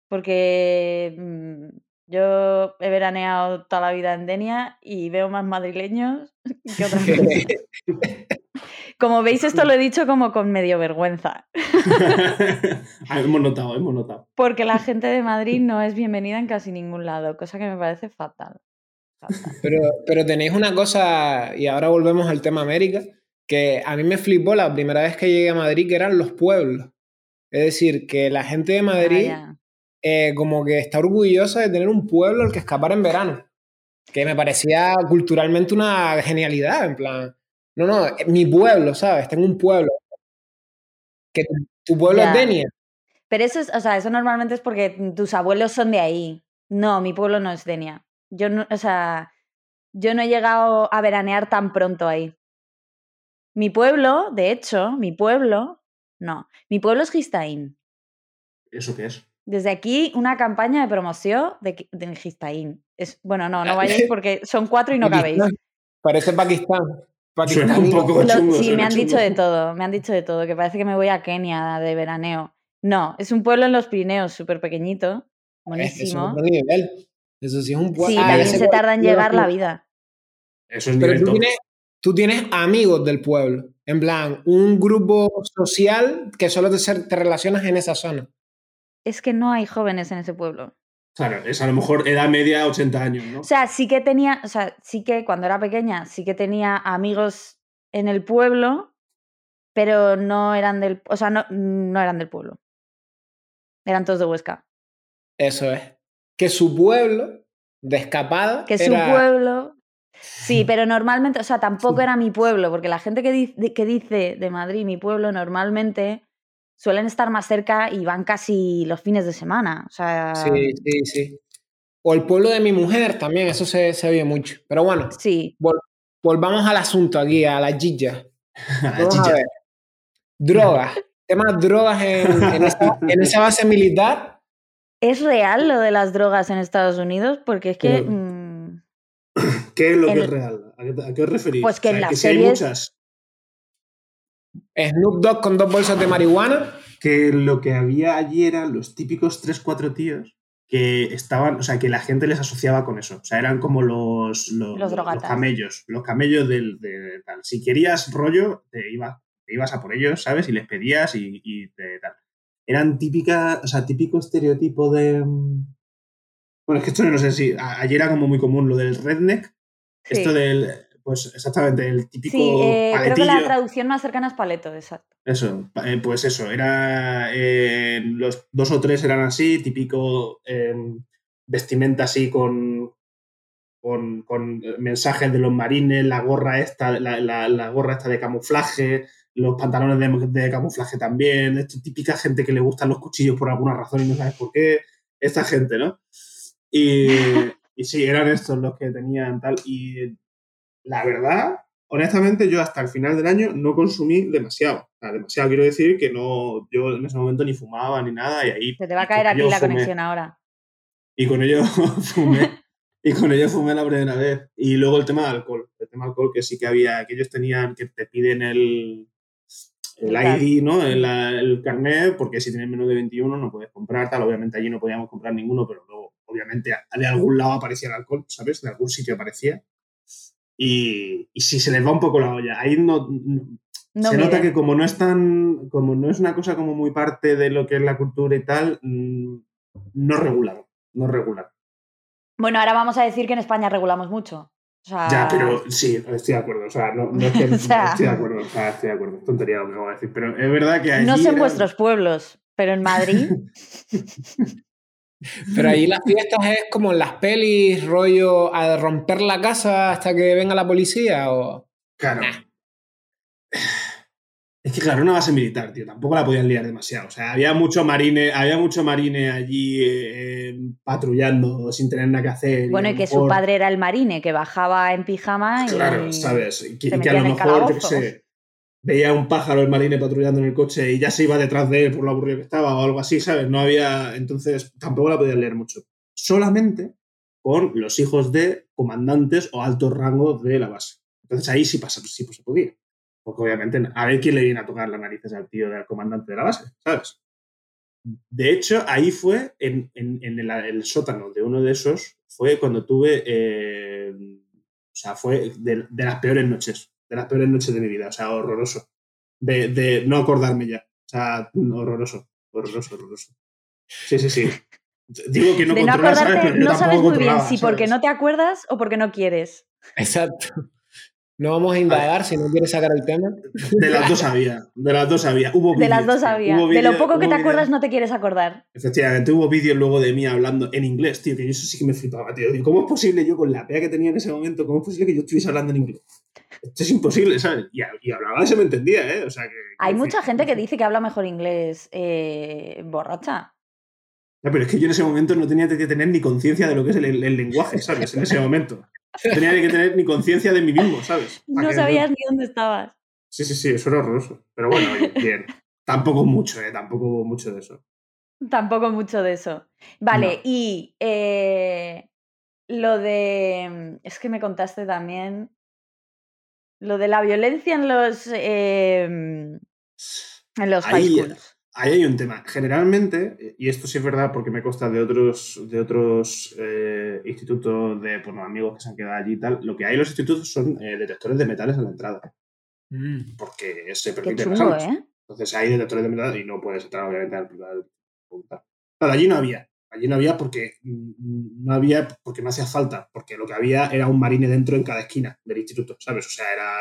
Porque mm, yo he veraneado toda la vida en Denia y veo más madrileños que otras Como veis, esto lo he dicho como con medio vergüenza. Ah, hemos notado, hemos notado. Porque la gente de Madrid no es bienvenida en casi ningún lado, cosa que me parece fatal. Pero, pero tenéis una cosa, y ahora volvemos al tema América, que a mí me flipó la primera vez que llegué a Madrid, que eran los pueblos. Es decir, que la gente de Madrid ah, eh, como que está orgullosa de tener un pueblo al que escapar en verano. Que me parecía culturalmente una genialidad, en plan. No, no, eh, mi pueblo, ¿sabes? Tengo un pueblo. Que tu, pueblo es Denia. Pero eso es, o sea, eso normalmente es porque tus abuelos son de ahí. No, mi pueblo no es Denia. Yo no, o sea, yo no he llegado a veranear tan pronto ahí. Mi pueblo, de hecho, mi pueblo, no, mi pueblo es Gistaín. ¿Eso qué es? Desde aquí, una campaña de promoción de, de Gistaín. Es, bueno, no, no vayáis porque son cuatro y no cabéis. Parece Pakistán. un poco sí, me han dicho de todo, me han dicho de todo, que parece que me voy a Kenia de veraneo. No, es un pueblo en los Pirineos, súper pequeñito, buenísimo. Eso sí es un pueblo. Sí, también se tarda en llegar la vida. Eso es Pero tú tienes, tú tienes, amigos del pueblo, en plan, un grupo social que solo te, te relacionas en esa zona es que no hay jóvenes en ese pueblo. Claro, es a lo mejor edad media 80 años, ¿no? O sea, sí que tenía, o sea, sí que cuando era pequeña, sí que tenía amigos en el pueblo, pero no eran del, o sea, no, no eran del pueblo. Eran todos de Huesca. Eso es. Que su pueblo de escapada. Que su pueblo. Sí, pero normalmente, o sea, tampoco era mi pueblo, porque la gente que, que dice de Madrid mi pueblo normalmente suelen estar más cerca y van casi los fines de semana. O sea... Sí, sí, sí. O el pueblo de mi mujer también, eso se, se oye mucho. Pero bueno, sí. volvamos al asunto aquí, a la gilla. A ver. Drogas. Temas drogas en, en, esa, base militar. ¿Es real lo de las drogas en Estados Unidos? Porque es que... Mm, ¿Qué es lo que es real? ¿A qué, os referís? Pues que en las hay muchas Snoop Dogg con dos bolsas de marihuana. Que lo que había allí eran los típicos 3-4 tíos que estaban, o sea, que la gente les asociaba con eso. O sea, eran como los, los, camellos, los camellos del, de, tal. Si querías rollo, te, iba, te ibas a por ellos, ¿sabes? Y les pedías y, y tal. eran típicas, o sea, típico estereotipo de... mm, Bueno, es que esto no sé si... a- Ayer era como muy común lo del redneck. Sí. Esto del... Pues exactamente, el típico Sí, eh, creo que la traducción más cercana es paleto, exacto. Eso, eh, pues eso, era eh, los dos o tres eran así, típico eh, vestimenta así con, con, con mensajes de los marines, la gorra esta, la, la- la gorra esta de camuflaje, los pantalones de, de camuflaje también, esto típica gente que le gustan los cuchillos por alguna razón y no sabes por qué, esta gente, ¿no? Y, y sí, eran estos los que tenían tal, y la verdad, honestamente, yo hasta el final del año no consumí demasiado. O sea, demasiado quiero decir que no, yo en ese momento ni fumaba ni nada y ahí... Se te va a caer a ti ello la fumé. conexión ahora. Y con ello fumé. Y con ello fumé la primera vez. Y luego el tema del alcohol. El tema del alcohol que sí que había, que ellos tenían, que te piden el, el El ID, ¿no? El, el carnet, porque si tienes menos de 21 no puedes comprar tal. Obviamente allí no podíamos comprar ninguno, pero luego, obviamente, de algún lado aparecía el alcohol, ¿sabes? De algún sitio aparecía. Y, y si se les va un poco la olla, ahí no, se nota que como no es tan, como no es una cosa como muy parte de lo que es la cultura y tal, mm, no regulan, no regulan. Bueno, ahora vamos a decir que en España regulamos mucho. O sea, Ya, pero sí, estoy de acuerdo. O sea, no, no es que O sea- estoy de acuerdo. O sea, estoy de acuerdo. Es tontería lo que acabo de decir. Pero es verdad que allí no sé en era- vuestros pueblos, pero en Madrid, Pero ahí las fiestas es como en las pelis, rollo a romper la casa hasta que venga la policía o... Claro. Es que claro, una base militar, tío, tampoco la podían liar demasiado. O sea, había mucho marine, había mucho marine allí eh, eh, patrullando sin tener nada que hacer. bueno, y que su padre era el marine, que bajaba en pijama y... Claro, ¿sabes? Y que, se y que a lo mejor, yo qué sé, veía un pájaro el marine patrullando en el coche y ya se iba detrás de él por lo aburrido que estaba o algo así, ¿sabes? No había. Entonces, tampoco la podían leer mucho. Solamente con los hijos de comandantes o altos rangos de la base. Entonces ahí sí pasa, sí pues, se podía. Porque obviamente, a ver quién le viene a tocar las narices al tío del comandante de la base, ¿sabes? De hecho, ahí fue, en, en- el, sótano de uno de esos, fue cuando tuve, eh, o sea, fue de las peores noches, de las peores noches de mi vida, o sea, horroroso. De, de no acordarme ya, o sea, horroroso, horroroso, horroroso. Sí, sí, sí. Digo que no de no acordarte, no sabes muy bien si porque no te acuerdas o porque no quieres. Exacto. No vamos a indagar si no quieres sacar el tema. De las dos había, de las dos había. Hubo De las dos había. hubo de lo poco que te acuerdas no te quieres acordar. Efectivamente, hubo vídeos luego de mí hablando en inglés, tío, que yo eso sí que me flipaba, tío. ¿Cómo es posible yo con la pea que tenía en ese momento, cómo es posible que yo estuviese hablando en inglés? Esto es imposible, ¿sabes? Y, y hablaba y se me entendía, ¿eh? O sea que... Hay mucha gente que dice que habla mejor inglés eh, borracha. Ya, pero es que yo en ese momento no tenía que tener ni conciencia de lo que es el, el lenguaje, ¿sabes? En ese momento. No tenía que tener ni conciencia de mí mismo, ¿sabes? ¿Para No sabías ni dónde estabas. Sí, sí, sí, eso era horroroso. Pero bueno, bien. Tampoco mucho, ¿eh? Tampoco mucho de eso. Tampoco mucho de eso. Vale, No. y eh, lo de. Es que me contaste también. Lo de la violencia en los. eh, en los high Ahí- schools. Ahí hay un tema. Generalmente, y esto sí es verdad porque me consta de otros, de otros eh, institutos de bueno, amigos que se han quedado allí y tal, lo que hay en los institutos son eh, detectores de metales en la entrada, porque se armas. ¿eh? Entonces hay detectores de metales y no puedes entrar obviamente al privado. Claro, allí no había. Allí no había porque no había porque no hacía falta, porque lo que había era un marine dentro en cada esquina del instituto, ¿sabes? O sea, era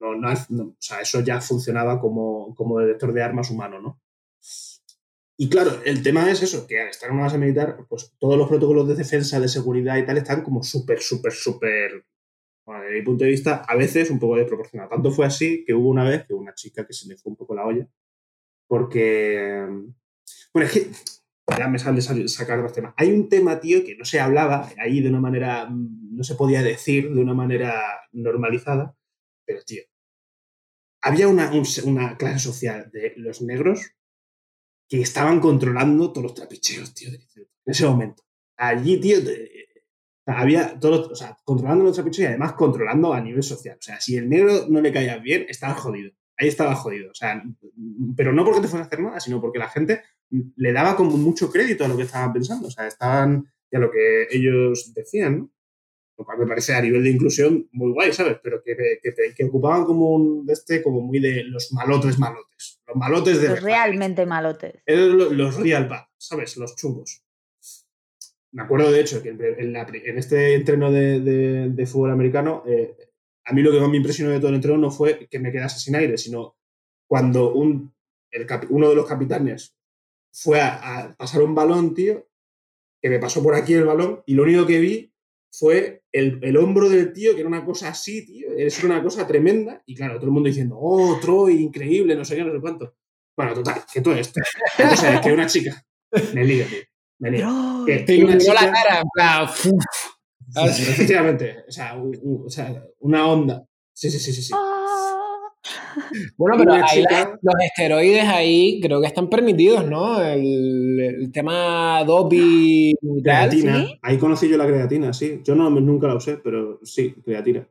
no- o sea, eso ya funcionaba como, como detector de armas humano, ¿no? Y claro, el tema es eso, que al estar en una base militar, pues todos los protocolos de defensa, de seguridad y tal están como súper, súper, súper, bueno, desde mi punto de vista, a veces un poco desproporcionado. Tanto fue así que hubo una vez que una chica que se le fue un poco la olla, porque, bueno, es que ya me sale sal- sacar dos temas. Hay un tema, tío, que no se hablaba ahí de una manera, no se podía decir de una manera normalizada, pero, tío, había una, un- una clase social de los negros que estaban controlando todos los trapicheos, tío, en ese momento. Allí, tío, había todos, o sea, controlando los trapicheos y además controlando a nivel social. O sea, si el negro no le caía bien, estaba jodido. Ahí estaba jodido. O sea, pero no porque te fuese a hacer nada, sino porque la gente le daba como mucho crédito a lo que estaban pensando. O sea, estaban y a lo que ellos decían, ¿no? Lo cual me parece a nivel de inclusión muy guay, ¿sabes? Pero que, que, que ocupaban como un de este, como muy de los malotes malotes. Los malotes de. Los realmente malotes. Los, los real bad, ¿sabes? Los chungos. Me acuerdo, de hecho, que en, en este entreno de, de, de fútbol americano, eh, a mí lo que más me impresionó de todo el entreno no fue que me quedase sin aire, sino cuando un, el, uno de los capitanes fue a, a, pasar un balón, tío, que me pasó por aquí el balón, y lo único que vi fue el, el, hombro del tío, que era una cosa así, tío, es una cosa tremenda, y claro, todo el mundo diciendo, oh, Troy, increíble, no sé qué, no sé cuánto. Bueno, total, que todo esto. O sea, es que una chica me liga, tío. Me liga. Que Te iluminó la cara, en plan, uf. Sí, sí, efectivamente, o sea, un, un, o sea, una onda. Sí, sí, sí, sí. sí. Bueno, pero ahí la- los esteroides ahí creo que están permitidos, ¿no? El, el tema doping y tal. Creatina. ¿Sí? Ahí conocí yo la creatina, sí. Yo no, nunca la usé, pero sí, creatina.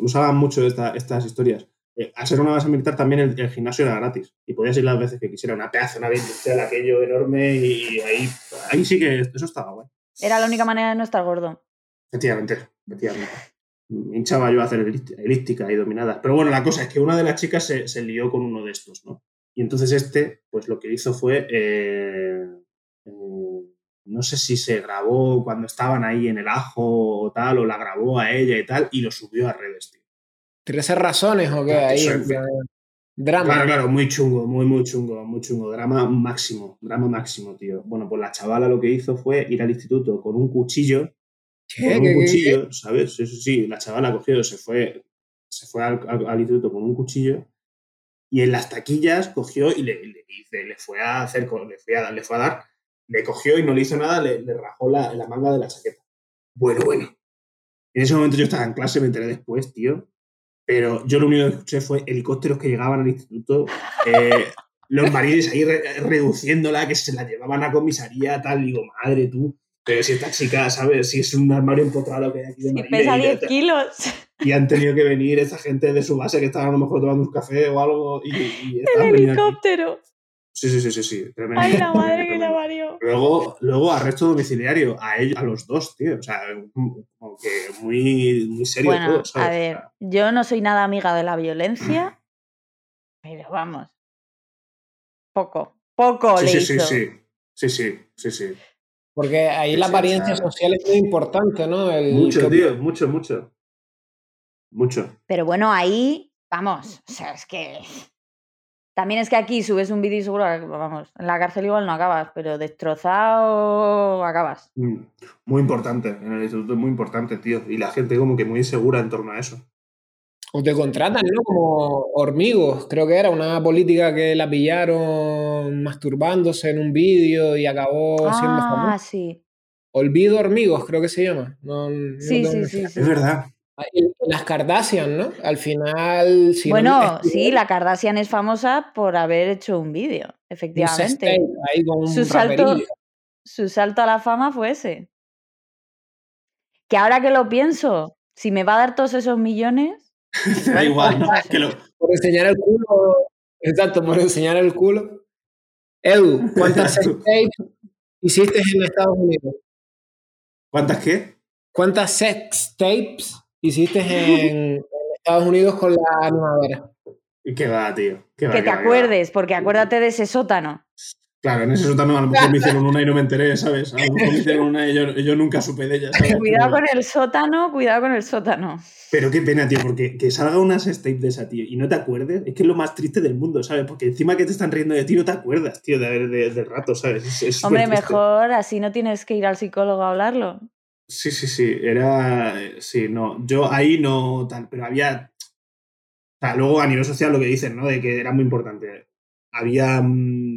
Usaban mucho esta- estas historias. Eh, al ser una base militar también el, el gimnasio era gratis y podías ir las veces que quisiera. Una pedazo, una industrial, aquello enorme y, y ahí, ahí sí que eso estaba guay. Era la única manera de no estar gordo. Efectivamente, efectivamente. Hinchaba yo a hacer elípti- elíptica y dominadas. Pero bueno, la cosa es que una de las chicas se, se lió con uno de estos, ¿no? Y entonces este, pues lo que hizo fue. eh, eh, no sé si se grabó cuando estaban ahí en el ajo o tal, o la grabó a ella y tal, y lo subió a redes, tío. ¿13 razones o qué? Ahí, drama. Claro, claro, muy chungo, muy, muy chungo, muy chungo. Drama máximo, drama máximo, tío. Bueno, pues la chavala lo que hizo fue ir al instituto con un cuchillo. Con ¿Qué- un cuchillo, ¿sabes? Sí, sí, sí. La chavala cogió, se fue, se fue al, al- al instituto con un cuchillo y en las taquillas cogió y le, le, hice- le fue a hacer, le fue a, le fue a dar, le cogió y no le hizo nada, le, le rajó la, la manga de la chaqueta. Bueno, bueno. En ese momento yo estaba en clase, me enteré después, tío. Pero yo lo único que escuché fue helicópteros que llegaban al instituto, eh, los marines ahí re- reduciéndola, que se la llevaban a comisaría, tal. Digo, madre tú. Pero si esta chica, ¿sabes? Si es un armario empotrado que hay aquí de Y marines pesa y- 10 kilos. y han tenido que venir esta gente de su base que estaban a lo mejor tomando un café o algo y, y El helicóptero. Sí, sí, sí, sí, sí. Tremendo, Ay, la madre que la parió. Luego, luego arresto domiciliario a ellos, a los dos, tío. O sea, como que muy, muy serio Bueno, todo, ¿sabes? a ver, yo no soy nada amiga de la violencia, pero vamos. Poco. Poco sí, le sí, sí, sí. Sí, sí, sí, sí. Porque ahí Sí, la apariencia social es muy importante, ¿no? El, Mucho, que- tío, mucho, mucho. Mucho. Pero bueno, ahí, vamos, o sea, es que... También es que aquí subes un vídeo y seguro, vamos, en la cárcel igual no acabas, pero destrozado acabas. Mm, Muy importante. En el instituto es muy importante, tío. Y la gente como que muy insegura en torno a eso. O te contratan, ¿no? Como hormigos, creo que era una política que la pillaron masturbándose en un vídeo y acabó siendo Ah, famosa. sí. Olvido hormigos, creo que se llama. No, no Sí, sí, sí, sí. Es verdad. Las Kardashian, ¿no? Al final, si no bueno, sí, la Kardashian es famosa por haber hecho un vídeo, un efectivamente. sextape ahí con un Su salto, su salto a la fama fue ese. Que ahora que lo pienso, si me va a dar todos esos millones, da igual, ¿no? Que lo, Por enseñar el culo. Exacto, por enseñar el culo. Edu, ¿cuántas sextapes hiciste en Estados Unidos? ¿Cuántas qué? ¿Cuántas sextapes hiciste en, en Estados Unidos con la animadora? ¿Y qué va, tío? ¿Qué va, que qué te va, qué va? acuerdes, porque acuérdate de ese sótano. Claro, en ese sótano a lo mejor me hicieron una y no me enteré, ¿sabes? A lo mejor me hicieron una y yo, yo nunca supe de ella, ¿sabes? Cuidado Pero, con el sótano, cuidado con el sótano. pero qué pena, tío, porque que salga una sextape de esa, tío, y no te acuerdes, es que es lo más triste del mundo, ¿sabes? Porque encima que te están riendo de ti, no te acuerdas, tío, de, de- del rato, ¿sabes? Es, es Hombre, mejor así no tienes que ir al psicólogo a hablarlo. Sí, sí, sí, era... Sí, no, yo ahí no tal, pero había... O sea, luego a nivel social lo que dicen, ¿no? De que era muy importante. Había mm,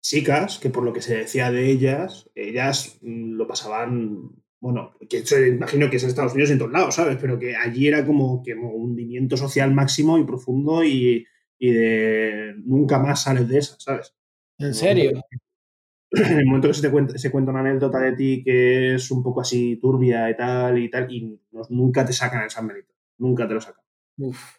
chicas que por lo que se decía de ellas, ellas mm, lo pasaban... Bueno, que imagino que es en Estados Unidos y en todos lados, ¿sabes? Pero que allí era como que un hundimiento social máximo y profundo y, y de nunca más sales de esa, ¿sabes? ¿En serio? en el momento que se te cuenta, se cuenta una anécdota de ti que es un poco así turbia y tal y tal, y no- nunca te sacan el San Benito. Nunca te lo sacan. Uf.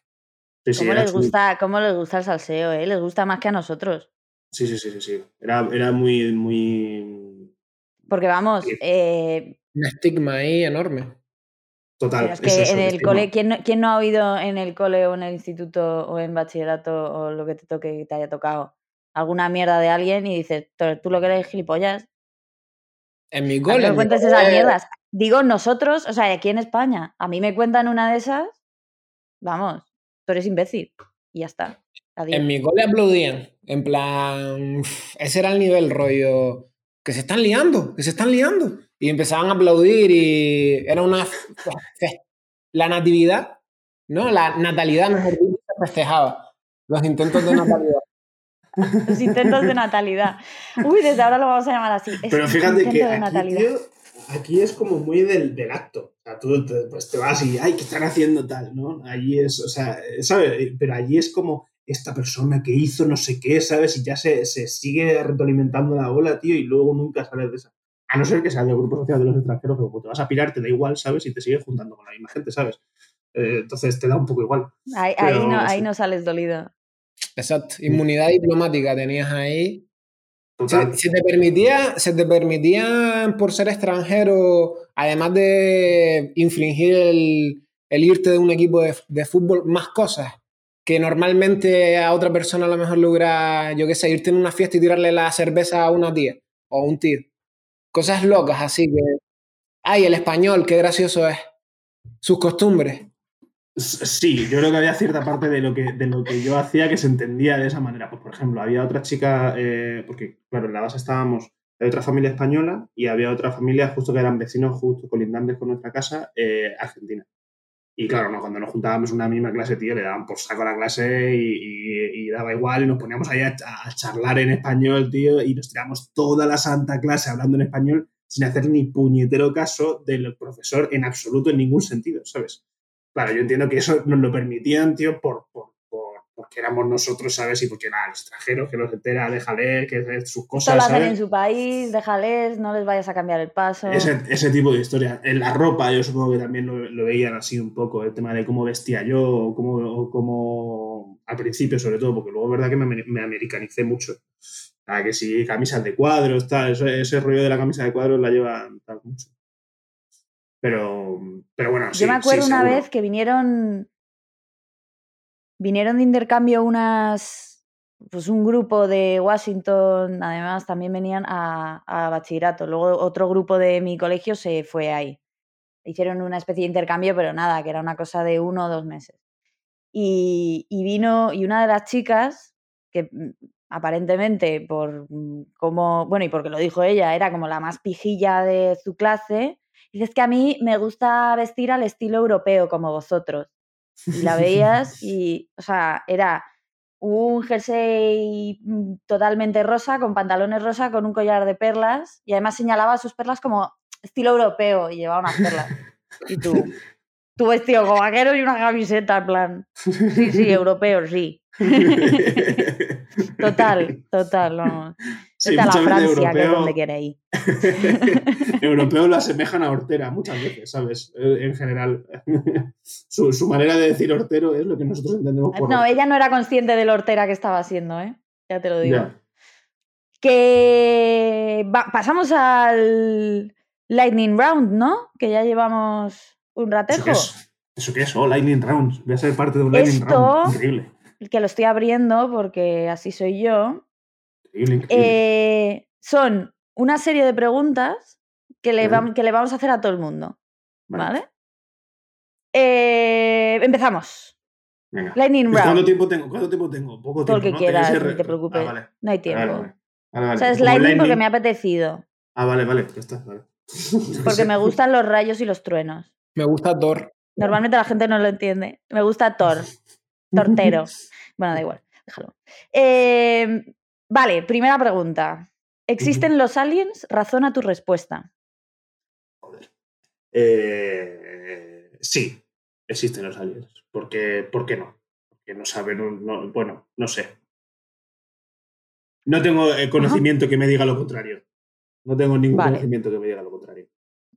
Sí, ¿Cómo les, gusta, ¿Cómo les gusta el salseo, eh? Les gusta más que a nosotros. Sí, sí, sí, sí, sí. Era, era muy, muy. Porque vamos, eh, Un estigma ahí enorme. Total. Pero es es que eso, en el estigma. cole, ¿quién no, quién no ha oído en el cole o en el instituto o en bachillerato o lo que te toque que te haya tocado alguna mierda de alguien y dices, "Pero tú lo que eres gilipollas? En mi cole. no cole- esas mierdas. Digo nosotros, o sea, aquí en España, a mí me cuentan una de esas, vamos, tú eres imbécil. Y ya está. Adiós. En mi cole aplaudían. En plan, ese era el nivel rollo. Que se están liando, que se están liando. Y empezaban a aplaudir y era una. fe- La natividad, ¿no? La natalidad, mejor dicho, se festejaba. Los intentos de natalidad. Los intentos de natalidad. Uy, desde ahora lo vamos a llamar así. Es Pero fíjate que aquí, tío, aquí es como muy del, del acto. O sea, tú te, pues te vas y, ay, ¿qué están haciendo tal? ¿no? Allí es, o sea, ¿sabes? Pero allí es como esta persona que hizo no sé qué, ¿sabes? Y ya se, se sigue retroalimentando la ola, tío, y luego nunca sales de esa. A no ser que sea del grupo social de los extranjeros, que como te vas a pirar, te da igual, ¿sabes? Y te sigues juntando con la misma gente, ¿sabes? Eh, entonces te da un poco igual. Ahí, no, ahí sí. no sales dolido. Exacto. Inmunidad diplomática tenías ahí. Se te permitía, se te permitía, por ser extranjero, además de infringir el, el irte de un equipo de, de fútbol, más cosas que normalmente a otra persona a lo mejor logra, yo qué sé, irte en una fiesta y tirarle la cerveza a una tía o a un tío. Cosas locas, así que. Ay, el español, qué gracioso es. Sus costumbres. Sí, yo creo que había cierta parte de lo que, de lo que yo hacía que se entendía de esa manera. Pues, por ejemplo, había otra chica, eh, porque, claro, en la base estábamos, hay otra familia española y había otra familia justo que eran vecinos, justo colindantes con nuestra casa, eh, argentina. Y claro, no, cuando nos juntábamos en una misma clase, tío, le daban por saco la clase y, y- y daba igual y nos poníamos ahí a, a charlar en español, tío, y nos tiramos toda la santa clase hablando en español sin hacer ni puñetero caso del profesor en absoluto, en ningún sentido, ¿sabes? Claro, yo entiendo que eso nos lo permitían, tío, por, por, porque éramos nosotros, ¿sabes? Y porque nada, el extranjero que los entera, déjale, que es sus cosas, lo hacen en su país, déjales, no les vayas a cambiar el paso. Ese, ese tipo de historia. En la ropa, yo supongo que también lo, lo veían así un poco, el tema de cómo vestía yo, o cómo, cómo- al principio sobre todo, porque luego es verdad que me, amer- me americanicé mucho. Ah, que sí, camisas de cuadros, tal, ese rollo de la camisa de cuadros la llevan tal mucho. Pero, pero bueno, sí, Yo me acuerdo sí, una seguro. vez que vinieron. Vinieron de intercambio unas. Pues un grupo de Washington, además también venían a, a bachillerato. Luego otro grupo de mi colegio se fue ahí. Hicieron una especie de intercambio, pero nada, que era una cosa de uno o dos meses. Y, y vino, y una de las chicas, que mm, aparentemente por mm, como, bueno, y porque lo dijo ella, era como la más pijilla de su clase, dice, es que a mí me gusta vestir al estilo europeo, como vosotros. Y la veías y, o sea, era un jersey mm, totalmente rosa, con pantalones rosa, con un collar de perlas, y además señalaba sus perlas como estilo europeo, y llevaba unas perlas. Y tú, tu vestido como vaquero y una camiseta, en plan, sí, sí, europeo, sí. Total, total, vamos. Sí, a la Francia, que es europeo- donde queréis. europeos lo asemejan a hortera muchas veces, ¿sabes? Eh, En general. su, su manera de decir hortero es lo que nosotros entendemos por No, hortera. ella no era consciente de lo hortera que estaba haciendo, ¿eh? Ya te lo digo. Ya. Que va- pasamos al Lightning Round, ¿no? Que ya llevamos un ¿Eso ratejo. ¿Eso qué es? Oh, Lightning Rounds. Voy a ser parte de un Lightning Esto- Round. Increíble. Que lo estoy abriendo porque así soy yo. Increíble, increíble. Eh, son una serie de preguntas que le, Vale. vam- que le vamos a hacer a todo el mundo. Vale, ¿Vale? Eh, empezamos. Venga. Lightning Pues, ¿Cuánto Round. tiempo tengo? ¿Cuánto tiempo tengo? Poco Todo tiempo. el que ¿no? Quieras, no te preocupes. Ah, vale. No hay tiempo. vale, vale. Vale, vale. O sea, es Lightning porque me ha apetecido. Ah, vale, vale. Ya está. Vale. Porque me gustan los rayos y los truenos. Me gusta Thor. Normalmente la gente no lo entiende. Me gusta Thor. Tortero. Bueno, da igual. Déjalo. Eh, vale, primera pregunta. ¿Existen los aliens? Razona tu respuesta. Eh, sí, existen los aliens. Porque, ¿Por qué no? Porque no saben, no- no- bueno, no sé. No tengo eh, conocimiento que me diga lo contrario. No tengo ningún Vale. conocimiento que me diga lo contrario.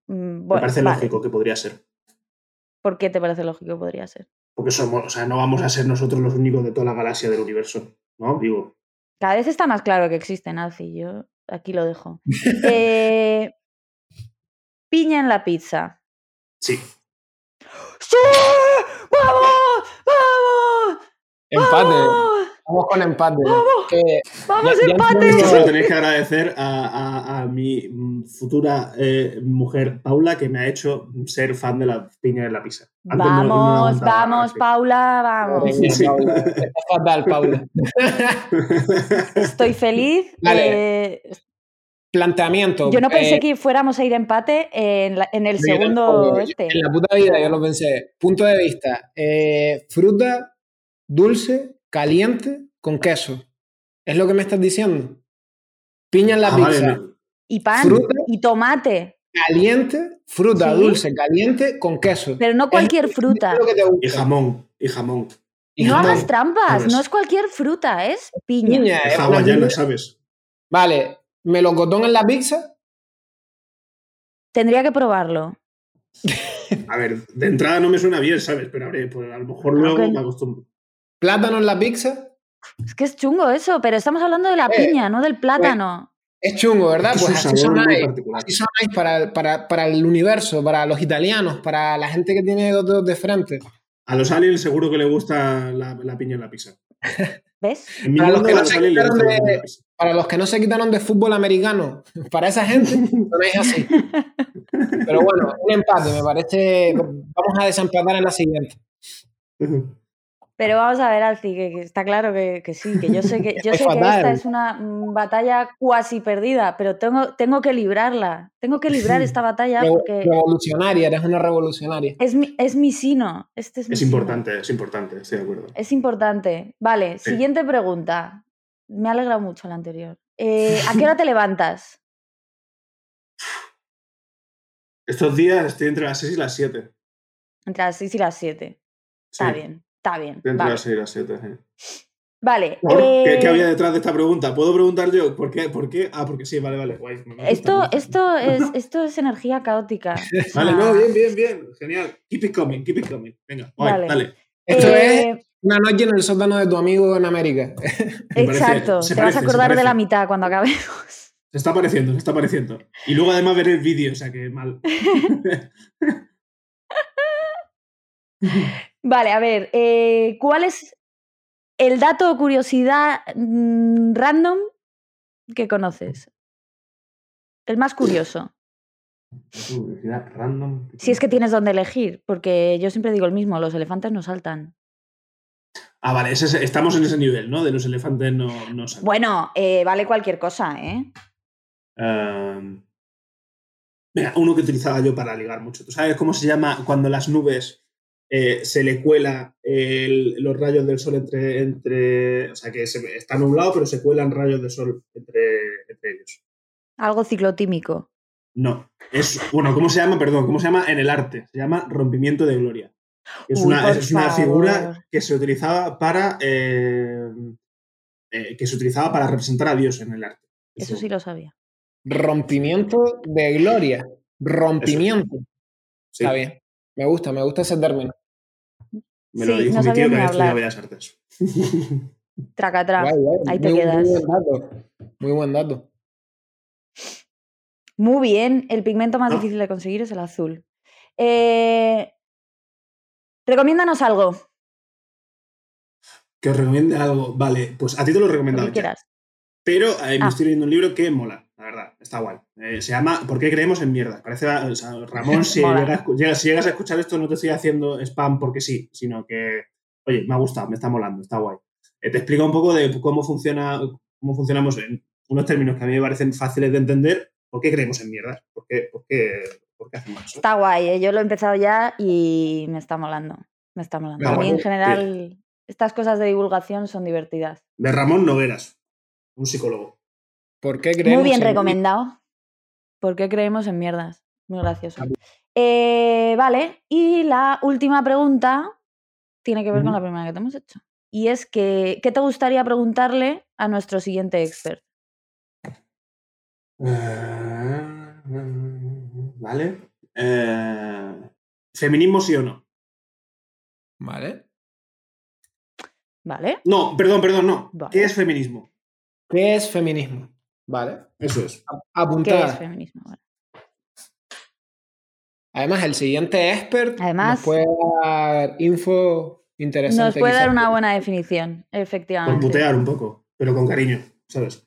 Mm, me parece vale. lógico que podría ser. ¿Por qué te parece lógico? Podría ser. Porque somos, o sea, no vamos a ser nosotros los únicos de toda la galaxia del universo. ¿No? Digo, Cada vez está más claro que existen, Alci. Yo aquí lo dejo. Eh, piña en la pizza. Sí. ¡Sí! ¡Vamos! ¡Vamos! Empate. ¡Vamos! Con empate. Vamos. Que ¡Vamos, Ya- empate! tenéis que agradecer a, a- a mi futura eh, mujer, Paula, que me ha hecho ser fan de la piña en la pizza. Antes no- no la Vamos, vamos. Paula, vamos. Sí. Está fatal, Paula. Estoy feliz. Vale. eh, Planteamiento. yo no pensé eh, que fuéramos a ir empate en, la- en el segundo este. En la puta vida yo lo pensé. Punto de vista. eh, fruta dulce, caliente, con queso. ¿Es lo que me estás diciendo? Piña en la Ah, pizza. Y pan, fruta. y tomate. Caliente, fruta ¿Sí? dulce, caliente, con queso. Pero no cualquier Es- fruta. es lo que te gusta. Y jamón, y jamón. Y No jamón. hagas trampas, ¿sabes? no es cualquier fruta, es piña. Piña, Es hawaiana. ¿sabes? Vale, melocotón en la pizza. Tendría que probarlo. A ver, de entrada no me suena bien, ¿sabes? Pero a, ver, pues a lo mejor luego me acostumbro. Plátano en la pizza. Es que es chungo eso, pero estamos hablando de la Eh, piña, no del plátano. Es chungo, ¿verdad? Es Pues es así sonáis. particular. Así sonáis para, el- para, para el universo, para los italianos, para la gente que tiene dos dedos de frente. A los aliens seguro que le gusta la, la piña en la pizza. ¿Ves? Para los que no se quitaron gusta la de- piña en la pizza. Para los que no se quitaron de fútbol americano, para esa gente, sonáis así. Pero bueno, un empate, me parece. Vamos a desempatar en la siguiente. Pero vamos a ver, Alci, que, que está claro que, que sí, que yo sé que yo Es sé que esta es una mm, batalla cuasi perdida, pero tengo, tengo que librarla. Tengo que librar esta batalla Revo- porque Revolucionaria, eres una revolucionaria. es mi, es mi sino. Este es mi Es sino. importante, es importante, estoy de acuerdo. Es importante. Vale, Sí. siguiente pregunta. Me ha alegrado mucho la anterior. Eh, ¿A qué hora te levantas? Estos días estoy entre las 6 y las 7. Entre las 6 y las 7. Está Sí, bien, está bien. Entre Vale, las 6 y las 7. sí. Vale. ¿Qué, eh, qué había detrás de esta pregunta? ¿Puedo preguntar yo? ¿Por qué? ¿Por qué? Ah, porque sí, vale, vale. Guay. me gusta, esto, esto, es, esto es energía caótica. Vale, no, bien, bien, bien. Genial. Keep it coming, keep it coming. Venga, guay, Vale. dale. Esto eh, es una noche en el sótano de tu amigo en América. Parece- Exacto, se te vas parece, a acordar de parece. la mitad cuando acabemos. Se está apareciendo, se está apareciendo. Y luego además ver el vídeo, o sea que mal. Vale, a ver, eh, ¿cuál es el dato o curiosidad mm, random que conoces? El más curioso. Curiosidad random. Si es que tienes donde elegir, porque yo siempre digo el mismo, los elefantes no saltan. Ah, vale, ese es- estamos en ese nivel, ¿no? De los elefantes no, no saltan. Bueno, eh, vale cualquier cosa, ¿eh? Um, Venga, uno que utilizaba yo para ligar mucho. ¿Tú sabes cómo se llama cuando las nubes eh, se le cuela el- los rayos del sol entre, entre. O sea, que se, está nublado, pero se cuelan rayos de sol entre, entre ellos. Algo ciclotímico. No. Es, bueno, ¿cómo se llama? Perdón, ¿cómo se llama en el arte? Se llama rompimiento de gloria. Es Uy, una, es una figura que se utilizaba para. eh, eh, que se utilizaba para representar a Dios en el arte. Eso sí lo sabía. Rompimiento de gloria. Rompimiento. Sí, Está bien. Me gusta, me gusta ese término. Me lo Sí, dijo no mi sabía tío que había estudiado hablar. Bellas Artes. Tracatra. Guay, guay. ahí te Muy- quedas. Muy buen dato. Muy buen dato. Muy bien, el pigmento más Ah. difícil de conseguir es el azul. Eh, recomiéndanos algo, Que os recomiende algo. Vale, pues a ti te lo he lo recomendado que ya. quieras. Pero eh, me Ah. estoy leyendo un libro que mola, la verdad. Está guay. Eh, se llama ¿Por qué creemos en mierda? Parece, o sea, Ramón, si, llegas, llegas- si llegas a escuchar esto, no te estoy haciendo spam porque sí, sino que, oye, me ha gustado, me está molando, está guay. Eh, te explica un poco de cómo funciona, cómo funcionamos en unos términos que a mí me parecen fáciles de entender. ¿Por qué creemos en mierdas? ¿Por qué, por qué, por qué hacemos eso? Está guay, ¿eh? yo lo he empezado ya y me está molando. Me está molando. A mí en general estas cosas de divulgación son divertidas. De Ramón Nogueras, un psicólogo. ¿Por qué creemos Muy bien en- recomendado. ¿Por qué creemos en mierdas? Muy gracioso. Eh, vale, y la última pregunta tiene que ver con la primera que te hemos hecho. Y es que, ¿qué te gustaría preguntarle a nuestro siguiente expert? Eh, Vale. Eh, ¿Feminismo sí o no? Vale. ¿Vale? No, perdón, perdón, no. Vale. ¿Qué es feminismo? ¿Qué es feminismo? Vale. Eso es. ¿Qué es Apuntada. feminismo? Vale. Además, el siguiente expert Además- nos puede dar info interesante. Nos puede dar una buena definición, Por efectivamente. putear un poco, pero con cariño, ¿sabes?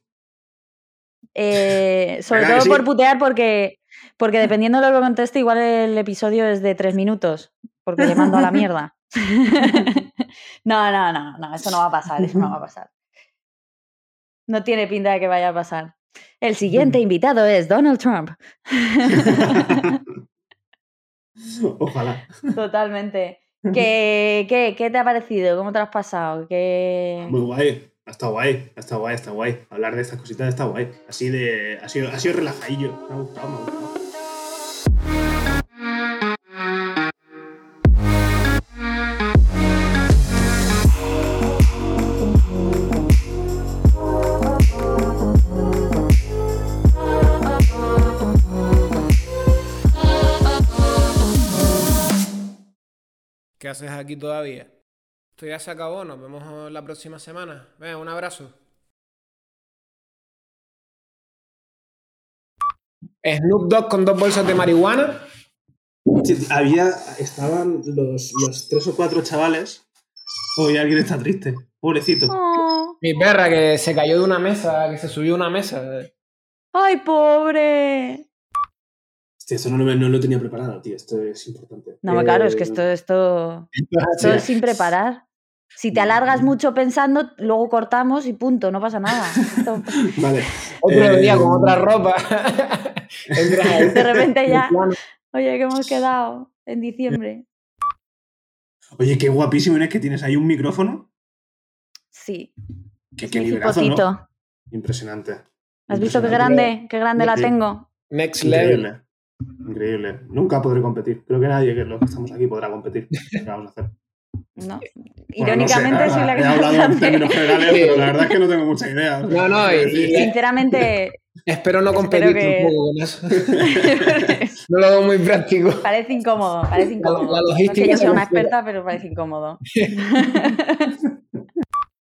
Eh, sobre ¿Verdad todo sí? por putear, porque, porque dependiendo de lo que conteste, igual el episodio es de tres minutos, porque le mando a la mierda. no, no, no, no, eso no va a pasar, eso no va a pasar. No tiene pinta de que vaya a pasar. El siguiente invitado es Donald Trump. Ojalá. Totalmente. ¿Qué, qué, qué te ha parecido? ¿Cómo te lo has pasado? ¿Qué... Muy guay. Está guay, está guay, está guay. Hablar de estas cositas está guay. Así de. Ha sido, ha sido relajadillo. Me ha gustado, me ha gustado. Haces aquí todavía? Esto ya se acabó, nos vemos la próxima semana. Venga, un abrazo. Snoop Dogg con dos bolsas de marihuana. Sí, Había. Estaban los, los tres o cuatro chavales. Hoy alguien está triste. Pobrecito. Oh, Mi perra que se cayó de una mesa, que se subió a una mesa. ¡Ay, pobre! Hostia, eso no lo, no lo tenía preparado, tío. Esto es importante. No, Eh, claro, es que esto, esto, esto es sin preparar. Si te alargas mucho pensando, luego cortamos y punto, no pasa nada. Esto- Vale. Otro Eh, día con otra ropa. De repente ya-. Oye, que hemos quedado en diciembre. Oye, qué guapísimo es que tienes ahí un micrófono. Sí, Qué, qué. Impresionante. ¿Has visto qué grande? Qué grande la tengo. Next level. Increíble. Nunca podré competir. Creo que nadie que los que estamos aquí podrá competir. ¿Qué vamos a hacer? ¿no? Bueno, Irónicamente no sé, soy la que He más hablado en términos generales, pero la verdad es que no tengo mucha idea. No, no, y- Sinceramente, Espero no Espero competir que- tampoco con eso. no lo veo muy práctico. parece incómodo, parece incómodo. la no es que logística yo sea una experta, pero parece incómodo.